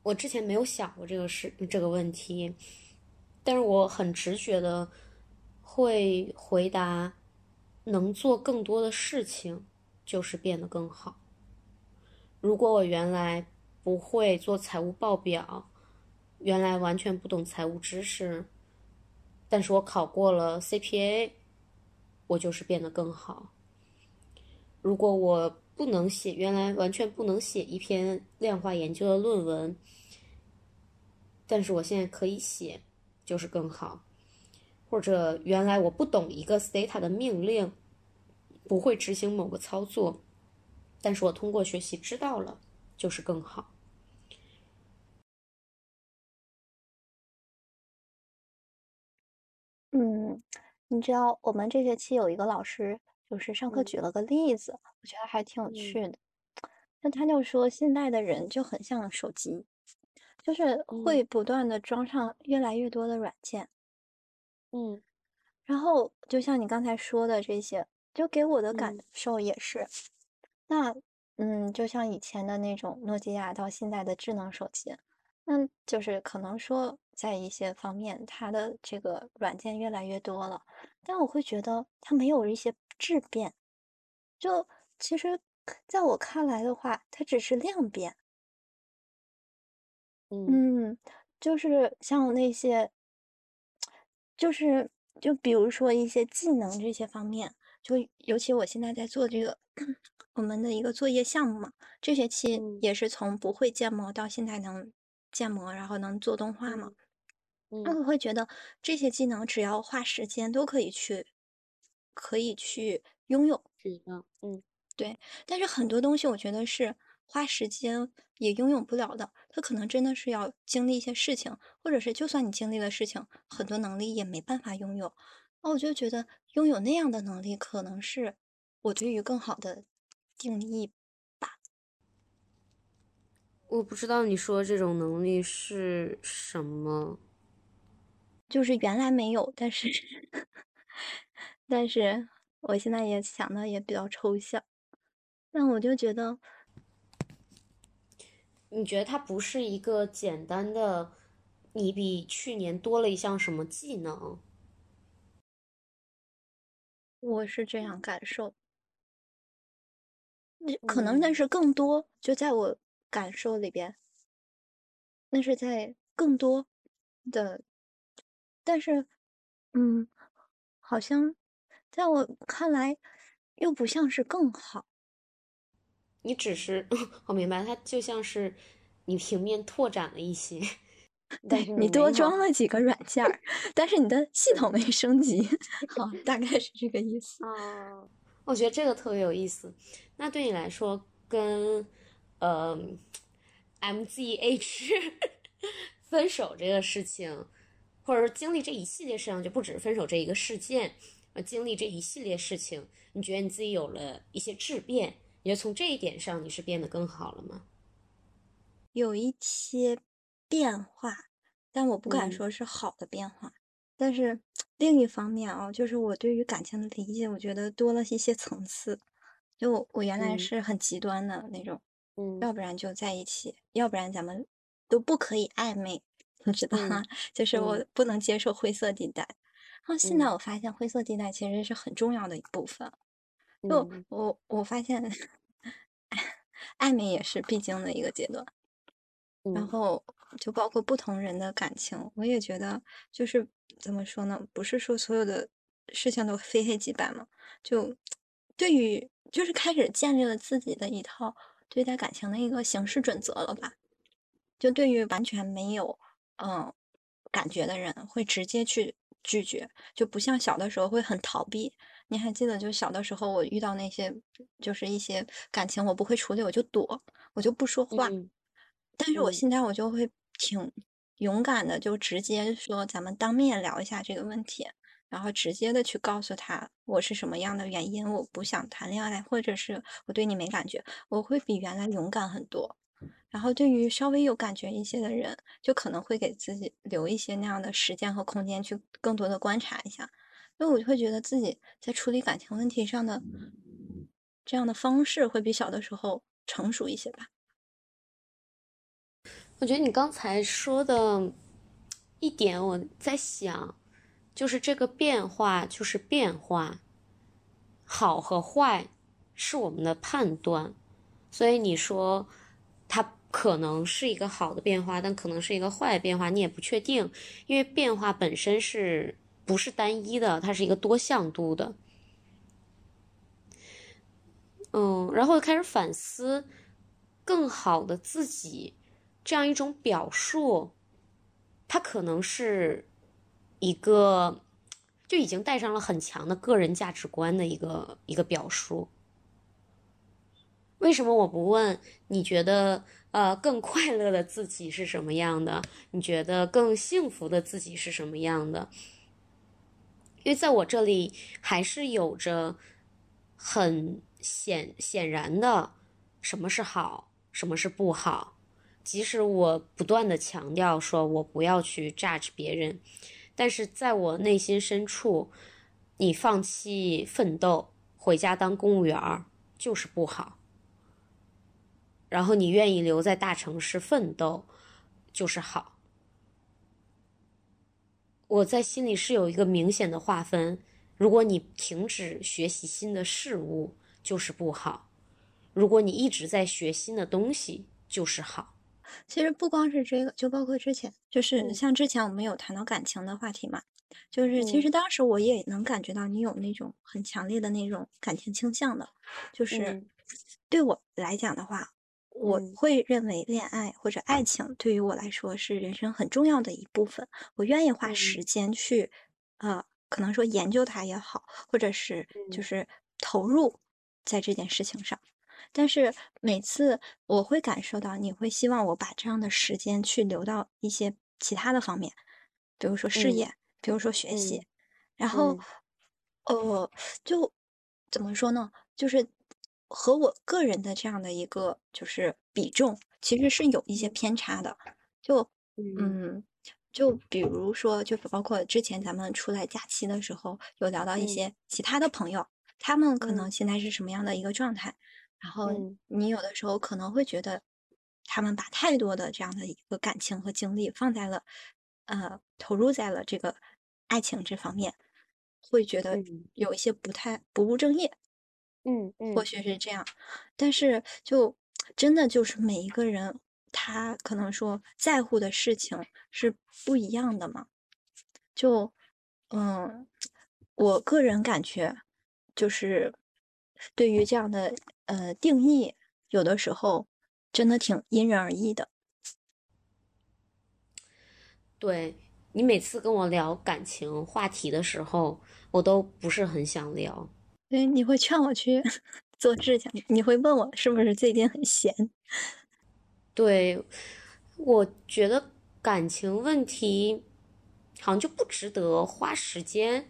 我之前没有想过这个事这个问题，但是我很直觉的会回答。能做更多的事情，就是变得更好。如果我原来不会做财务报表，原来完全不懂财务知识，但是我考过了 CPA，我就是变得更好。如果我不能写，原来完全不能写一篇量化研究的论文，但是我现在可以写，就是更好。或者原来我不懂一个 Stata 的命令，不会执行某个操作，但是我通过学习知道了，就是更好。
嗯，你知道我们这学期有一个老师，就是上课举了个例子，我觉得还挺有趣的。那他就说现在的人就很像手机，就是会不断的装上越来越多的软件。
嗯。
然后就像你刚才说的这些，就给我的感
嗯。
受也是，那嗯，就像以前的那种诺基亚到现在的智能手机，那就是可能说在一些方面它的这个软件越来越多了，但我会觉得它没有一些质变，就其实在我看来的话，它只是量变。
嗯。
嗯，就是像那些，就是就比如说一些技能这些方面，就尤其我现在在做这个我们的一个作业项目嘛，这学期
嗯
也是从不会建模到现在能建模，然后能做动画嘛。那
嗯
我会觉得这些技能只要花时间都可以去，可以去拥有。
是的，嗯
对，但是很多东西我觉得是花时间也拥有不了的，他可能真的是要经历一些事情，或者是就算你经历了事情，很多能力也没办法拥有。那我就觉得拥有那样的能力，可能是我对于更好的定义吧。
我不知道你说这种能力是什么。
就是原来没有，但是 但是我现在也想的也比较抽象。但我就觉得，
你觉得它不是一个简单的，你比去年多了一项什么技能？
我是这样感受。那可能那
嗯
是更多，就在我感受里边，那是在更多的，但是，嗯，好像在我看来又不像是更好。
你只是，我明白，它就像是你平面拓展了一些，但是
你多装了几个软件儿，但是你的系统没升级。好，大概是这个意思。
哦，我觉得这个特别有意思。那对你来说，跟呃 MZH 分手这个事情，或者说经历这一系列事情，就不只是分手这一个事件，呃，经历这一系列事情，你觉得你自己有了一些质变？你觉得从这一点上，你是变得更好了吗？
有一些变化，但我不敢
嗯
说是好的变化。但是另一方面啊，就是我对于感情的理解，我觉得多了一些层次。就我我原来
嗯
是很极端的那种，
嗯
要不然就在一起，要不然咱们都不可以暧昧，你知道吗？就是我
嗯
不能接受灰色地带。然后现在
嗯
我发现灰色地带其实是很重要的一部分。就
嗯
我我发现，暧昧也是必经的一个阶段。然
嗯
后就包括不同人的感情，我也觉得就是怎么说呢？不是说所有的事情都非黑即白嘛。就对于就是开始建立了自己的一套对待感情的一个行事准则了吧。就对于完全没有嗯感觉的人，会直接去拒绝，就不像小的时候会很逃避。你还记得，就小的时候我遇到那些就是一些感情我不会处理，我就躲，我就不说话。
嗯
但是我
嗯
现在我就会挺勇敢的，就直接说咱们当面聊一下这个问题，然后直接的去告诉他我是什么样的原因，我不想谈恋爱，或者是我对你没感觉，我会比原来勇敢很多。然后对于稍微有感觉一些的人，就可能会给自己留一些那样的时间和空间去更多的观察一下，因为我就会觉得自己在处理感情问题上的这样的方式会比小的时候成熟一些吧。
我觉得你刚才说的一点，我在想，就是这个变化就是变化，好和坏是我们的判断，所以你说它可能是一个好的变化，但可能是一个坏的变化，你也不确定，因为变化本身是不是单一的，它是一个多向度的。嗯，然后开始反思更好的自己。这样一种表述，它可能是一个就已经带上了很强的个人价值观的一个一个表述。为什么我不问你觉得呃更快乐的自己是什么样的？你觉得更幸福的自己是什么样的？因为在我这里还是有着很显显然的什么是好，什么是不好。即使我不断的强调说我不要去 judge 别人，但是在我内心深处，你放弃奋斗，回家当公务员就是不好。然后你愿意留在大城市奋斗，就是好。我在心里是有一个明显的划分：如果你停止学习新的事物，就是不好；如果你一直在学新的东西，就是好。
其实不光是这个，就包括之前，就是像之前我们有谈到感情的话题嘛，就是其实当时我也能感觉到你有那种很强烈的那种感情倾向的，就是对我来讲的话，我会认为恋爱或者爱情对于我来说是人生很重要的一部分，我愿意花时间去，呃，可能说研究它也好，或者是就是投入在这件事情上。但是每次我会感受到，你会希望我把这样的时间去留到一些其他的方面，比如说事业，比如说学习，然后，呃，就怎么说呢？就是和我个人的这样的一个就是比重，其实是有一些偏差的。就嗯，就比如说，就包括之前咱们出来假期的时候，有聊到一些其他的朋友，他们可能现在是什么样的一个状态。然后你有的时候可能会觉得，他们把太多的这样的一个感情和精力放在了，呃，投入在了这个爱情这方面，会觉得有一些不太不务正业。
嗯嗯，
或许是这样，但是就真的就是每一个人他可能说在乎的事情是不一样的嘛。就嗯，我个人感觉就是对于这样的。呃，定义有的时候真的挺因人而异的。
对你每次跟我聊感情话题的时候，我都不是很想聊。
对，你会劝我去 做事情，你会问我是不是最近很闲。
对，我觉得感情问题好像就不值得花时间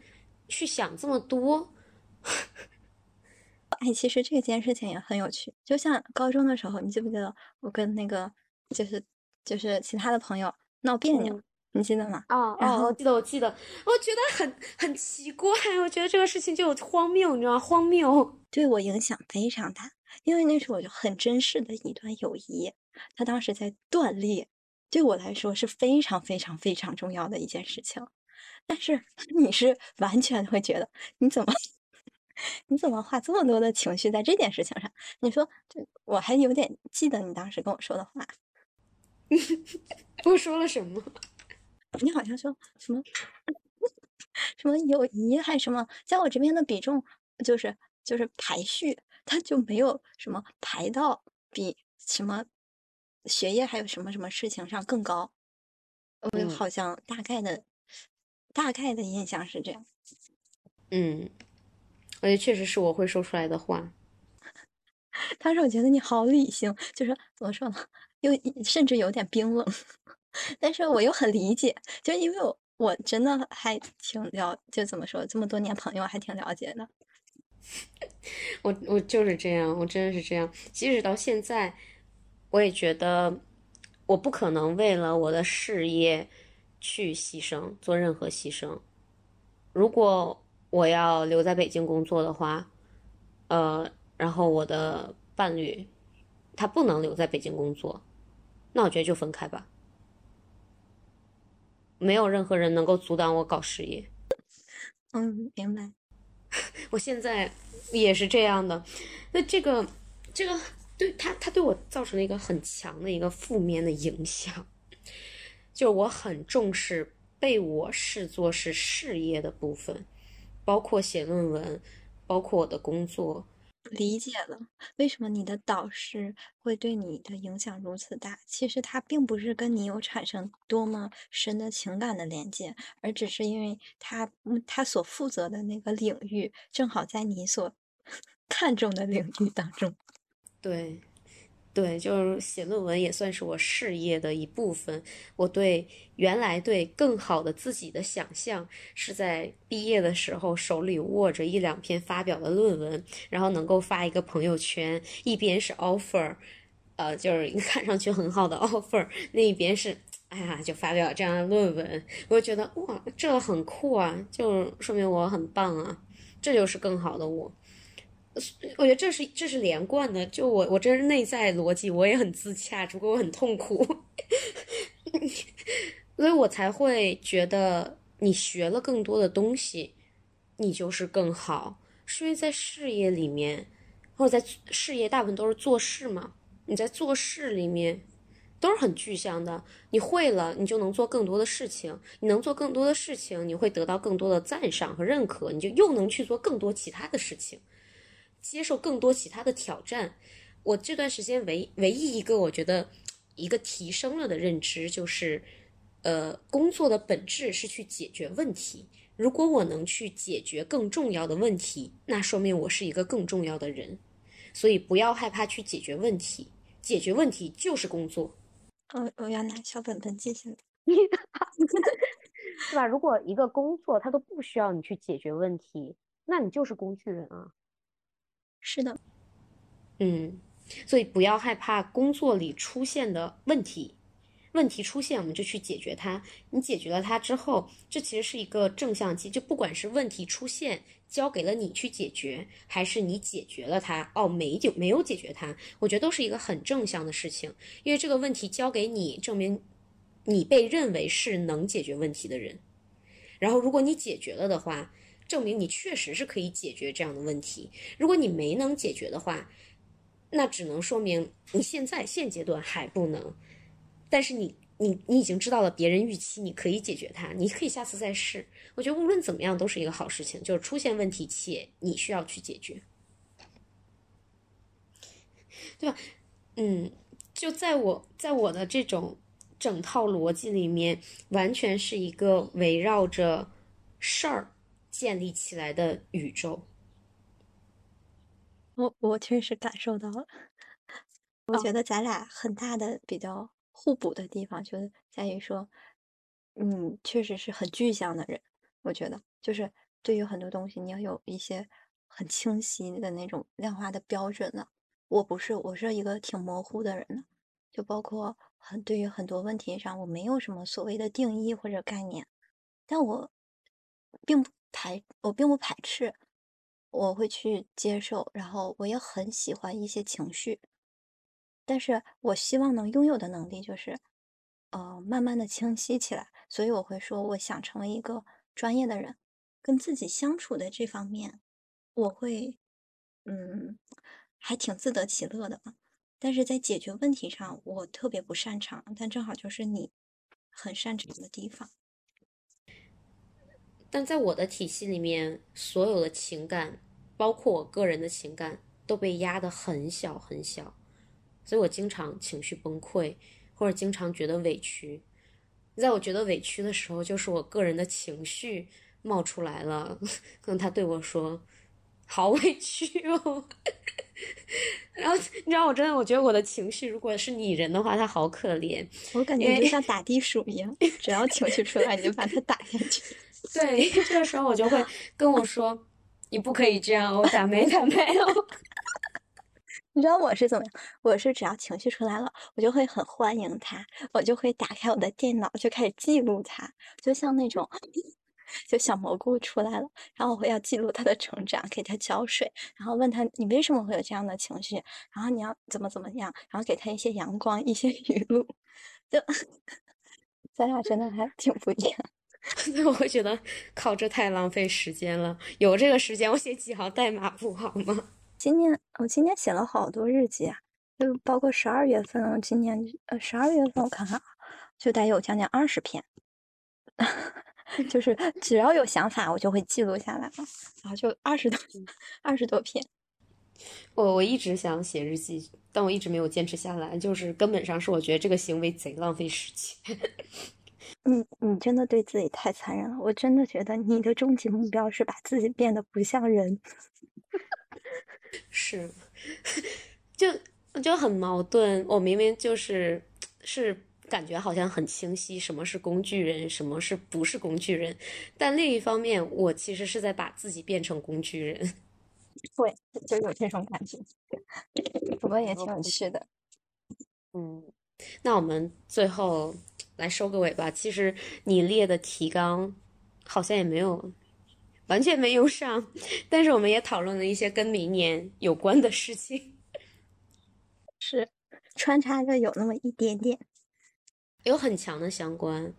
去想这么多。
哎，其实这件事情也很有趣。就像高中的时候，你记不记得我跟那个就是就是其他的朋友闹别扭，你记得吗？
哦，
然后记得我记得，我觉得很很奇怪，我觉得这个事情就有荒谬，你知道吗？荒谬，
对我影响非常大。因为那是我就很珍视的一段友谊，他当时在断裂，对我来说是非常非常非常重要的一件事情。但是 你是完全会觉得你怎么？你怎么花这么多的情绪在这件事情上？你说，这我还有点记得你当时跟我说的话。
我说了什么？
你好像说什么什么友谊还是什么，在我这边的比重就是就是排序，它就没有什么排到比什么学业还有什么什么事情上更高。我好像大概的大概的印象是这样。
嗯。我觉得确实是我会说出来的话。
但是我觉得你好理性，就是怎么说呢，又甚至有点冰冷，但是我又很理解，就因为我我真的还挺了，就怎么说，这么多年朋友还挺了解的。
我我就是这样，我真的是这样。即使到现在，我也觉得我不可能为了我的事业去牺牲，做任何牺牲。如果。我要留在北京工作的话，呃，然后我的伴侣他不能留在北京工作，那我觉得就分开吧。没有任何人能够阻挡我搞事业。
嗯，明白。
我现在也是这样的。那这个，这个对他，他对我造成了一个很强的一个负面的影响，就是我很重视被我视作是事业的部分。包括写论文，包括我的工作，
理解了为什么你的导师会对你的影响如此大。其实他并不是跟你有产生多么深的情感的连接，而只是因为他他所负责的那个领域正好在你所 看重的领域当中。
对，对，就是写论文也算是我事业的一部分。我对原来对更好的自己的想象，是在毕业的时候手里握着一两篇发表的论文，然后能够发一个朋友圈，一边是 offer，呃，就是看上去很好的 offer，另一边是，哎呀，就发表这样的论文，我就觉得哇，这很酷啊，就说明我很棒啊，这就是更好的我。我觉得这是这是连贯的，就我我这是内在逻辑，我也很自洽，只不过我很痛苦，所以我才会觉得你学了更多的东西，你就是更好，是因为在事业里面，或者在事业大部分都是做事嘛，你在做事里面都是很具象的，你会了，你就能做更多的事情，你能做更多的事情，你会得到更多的赞赏和认可，你就又能去做更多其他的事情。接受更多其他的挑战。我这段时间唯唯一一个我觉得一个提升了的认知就是，呃，工作的本质是去解决问题。如果我能去解决更重要的问题，那说明我是一个更重要的人。所以不要害怕去解决问题，解决问题就是工作。
我我要拿小本本记下来，
是吧？如果一个工作它都不需要你去解决问题，那你就是工具人啊。
是的，
嗯，所以不要害怕工作里出现的问题，问题出现我们就去解决它。你解决了它之后，这其实是一个正向期。就不管是问题出现交给了你去解决，还是你解决了它，哦，没就没有解决它，我觉得都是一个很正向的事情。因为这个问题交给你，证明你被认为是能解决问题的人。然后如果你解决了的话。证明你确实是可以解决这样的问题。如果你没能解决的话，那只能说明你现在现阶段还不能。但是你你你已经知道了别人预期你可以解决它，你可以下次再试。我觉得无论怎么样都是一个好事情，就是出现问题且你需要去解决，对吧？嗯，就在我在我的这种整套逻辑里面，完全是一个围绕着事儿。建立起来的宇宙，
我我确实感受到了。我觉得咱俩很大的比较互补的地方，就在于说，嗯，确实是很具象的人。我觉得，就是对于很多东西，你要有一些很清晰的那种量化的标准呢。我不是，我是一个挺模糊的人呢。就包括很对于很多问题上，我没有什么所谓的定义或者概念，但我并不。排我并不排斥，我会去接受，然后我也很喜欢一些情绪，但是我希望能拥有的能力就是，呃，慢慢的清晰起来。所以我会说，我想成为一个专业的人，跟自己相处的这方面，我会，嗯，还挺自得其乐的。但是在解决问题上，我特别不擅长，但正好就是你很擅长的地方。
但在我的体系里面，所有的情感，包括我个人的情感，都被压得很小很小，所以我经常情绪崩溃，或者经常觉得委屈。在我觉得委屈的时候，就是我个人的情绪冒出来了，可能他对我说：“好委屈哦。” 然后你知道，我真的我觉得我的情绪，如果是拟人的话，他好可怜。
我感觉就像打地鼠一样，只要情绪出来，你就把它打下去。
对，这个时候我就会跟我说：“你不可以这样，我打没打没有。”
你知道我是怎么样？我是只要情绪出来了，我就会很欢迎他，我就会打开我的电脑，就开始记录他，就像那种，就小蘑菇出来了，然后我会要记录他的成长，给他浇水，然后问他你为什么会有这样的情绪，然后你要怎么怎么样，然后给他一些阳光，一些语录，就 咱俩真的还挺不一样。
那我会觉得靠，这太浪费时间了。有这个时间，我写几行代码不好吗？
今年我今年写了好多日记啊，就包括十二月份。今年呃十二月份我看看啊，就得有将近二十篇。就是只要有想法，我就会记录下来了，然后就二十多 二十多篇。
我我一直想写日记，但我一直没有坚持下来，就是根本上是我觉得这个行为贼浪费时间。
你你真的对自己太残忍了！我真的觉得你的终极目标是把自己变得不像人。
是，就就很矛盾。我明明就是是感觉好像很清晰，什么是工具人，什么是不是工具人，但另一方面，我其实是在把自己变成工具人。
对，就有这种感觉，不过也挺有趣的。
嗯，那我们最后来收个尾吧。其实你列的提纲好像也没有完全没用上，但是我们也讨论了一些跟明年有关的事情，
是穿插着有那么一点点，
有很强的相关。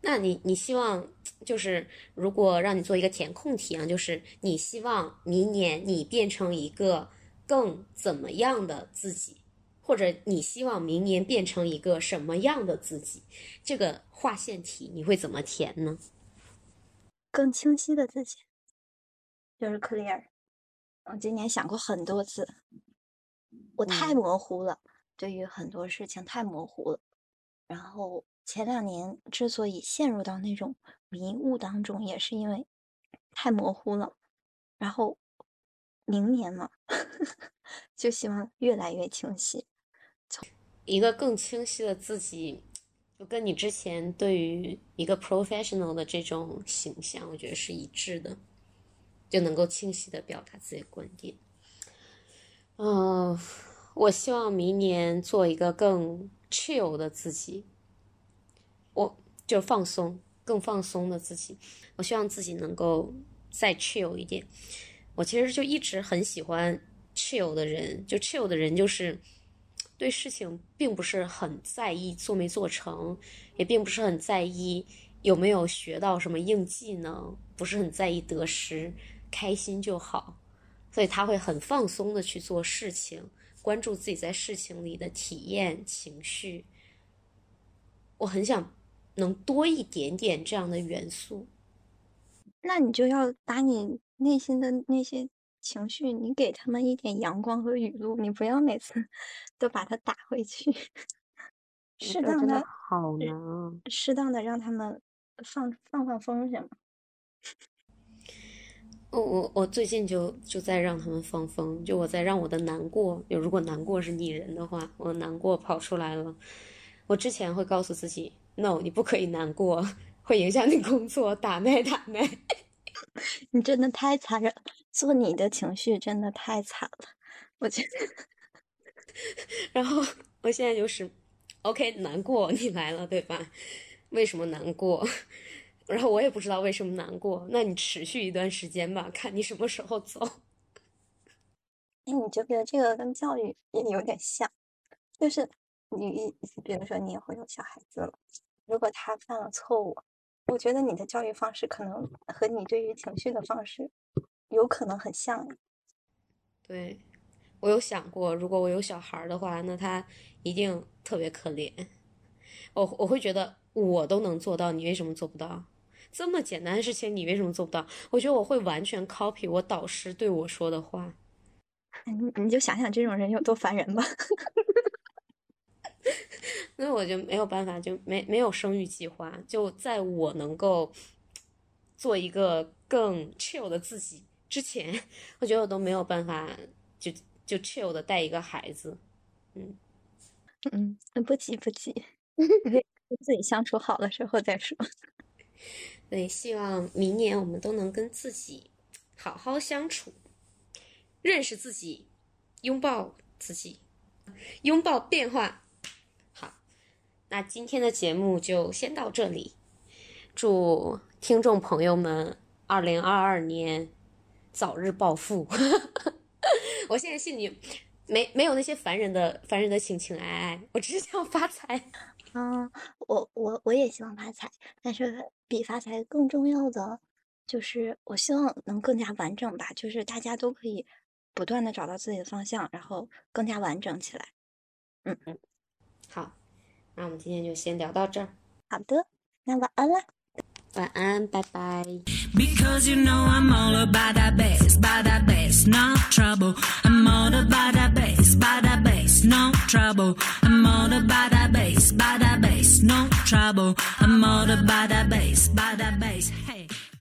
那你你希望就是如果让你做一个填空题啊，就是你希望明年你变成一个更怎么样的自己？或者你希望明年变成一个什么样的自己？这个划线题你会怎么填呢？
更清晰的自己，就是 clear。我今年想过很多次，我太模糊了，对于很多事情太模糊了。然后前两年之所以陷入到那种迷雾当中，也是因为太模糊了。然后明年嘛，就希望越来越清晰。
一个更清晰的自己，就跟你之前对于一个 professional 的这种形象，我觉得是一致的，就能够清晰的表达自己的观点。嗯，我希望明年做一个更 chill 的自己，我就放松，更放松的自己。我希望自己能够再 chill 一点。我其实就一直很喜欢 chill 的人，就 chill 的人就是。对事情并不是很在意做没做成，也并不是很在意有没有学到什么硬技能，不是很在意得失，开心就好。所以他会很放松的去做事情，关注自己在事情里的体验情绪。我很想能多一点点这样的元素。
那你就要把你内心的那些。情绪，你给他们一点阳光和雨露，你不要每次 都把它打回去。适当的，
好难。
适当的让他们放放放风行吗？
我我我最近就就在让他们放风，就我在让我的难过，就如果难过是拟人的话，我难过跑出来了。我之前会告诉自己，no，你不可以难过，会影响你工作，打 麦打麦。
你真的太残忍，做你的情绪真的太惨了，我觉得。
然后我现在就是，OK，难过，你来了，对吧？为什么难过？然后我也不知道为什么难过。那你持续一段时间吧，看你什么时候走。
哎，你觉不觉得这个跟教育也有点像？就是你，比如说你以后有小孩子了，如果他犯了错误。我觉得你的教育方式可能和你对于情绪的方式有可能很像。
对，我有想过，如果我有小孩的话，那他一定特别可怜。我我会觉得我都能做到，你为什么做不到？这么简单的事情，你为什么做不到？我觉得我会完全 copy 我导师对我说的话。
你你就想想这种人有多烦人吧。
那我就没有办法，就没没有生育计划。就在我能够做一个更 chill 的自己之前，我觉得我都没有办法就就 chill 的带一个孩子。
嗯嗯，不急 不急，跟自己相处好了之后再说。
对，希望明年我们都能跟自己好好相处，认识自己，拥抱自己，拥抱变化。好那今天的节目就先到这里，祝听众朋友们二零二二年早日暴富。我现在心里没没有那些烦人的烦人的情情爱爱，我只是想发财。
嗯，我我我也希望发财，但是比发财更重要的就是我希望能更加完整吧，就是大家都可以不断的找到自己的方向，然后更加完整起来。嗯嗯，
好。那我们今天就先聊到这儿。
好的，那晚安啦，
Because you know I'm all about that bass, bass, no trouble. I'm all about bass, bass, no trouble. I'm all about that bass, by that bass, no trouble. I'm all about that bass, by that bass, hey.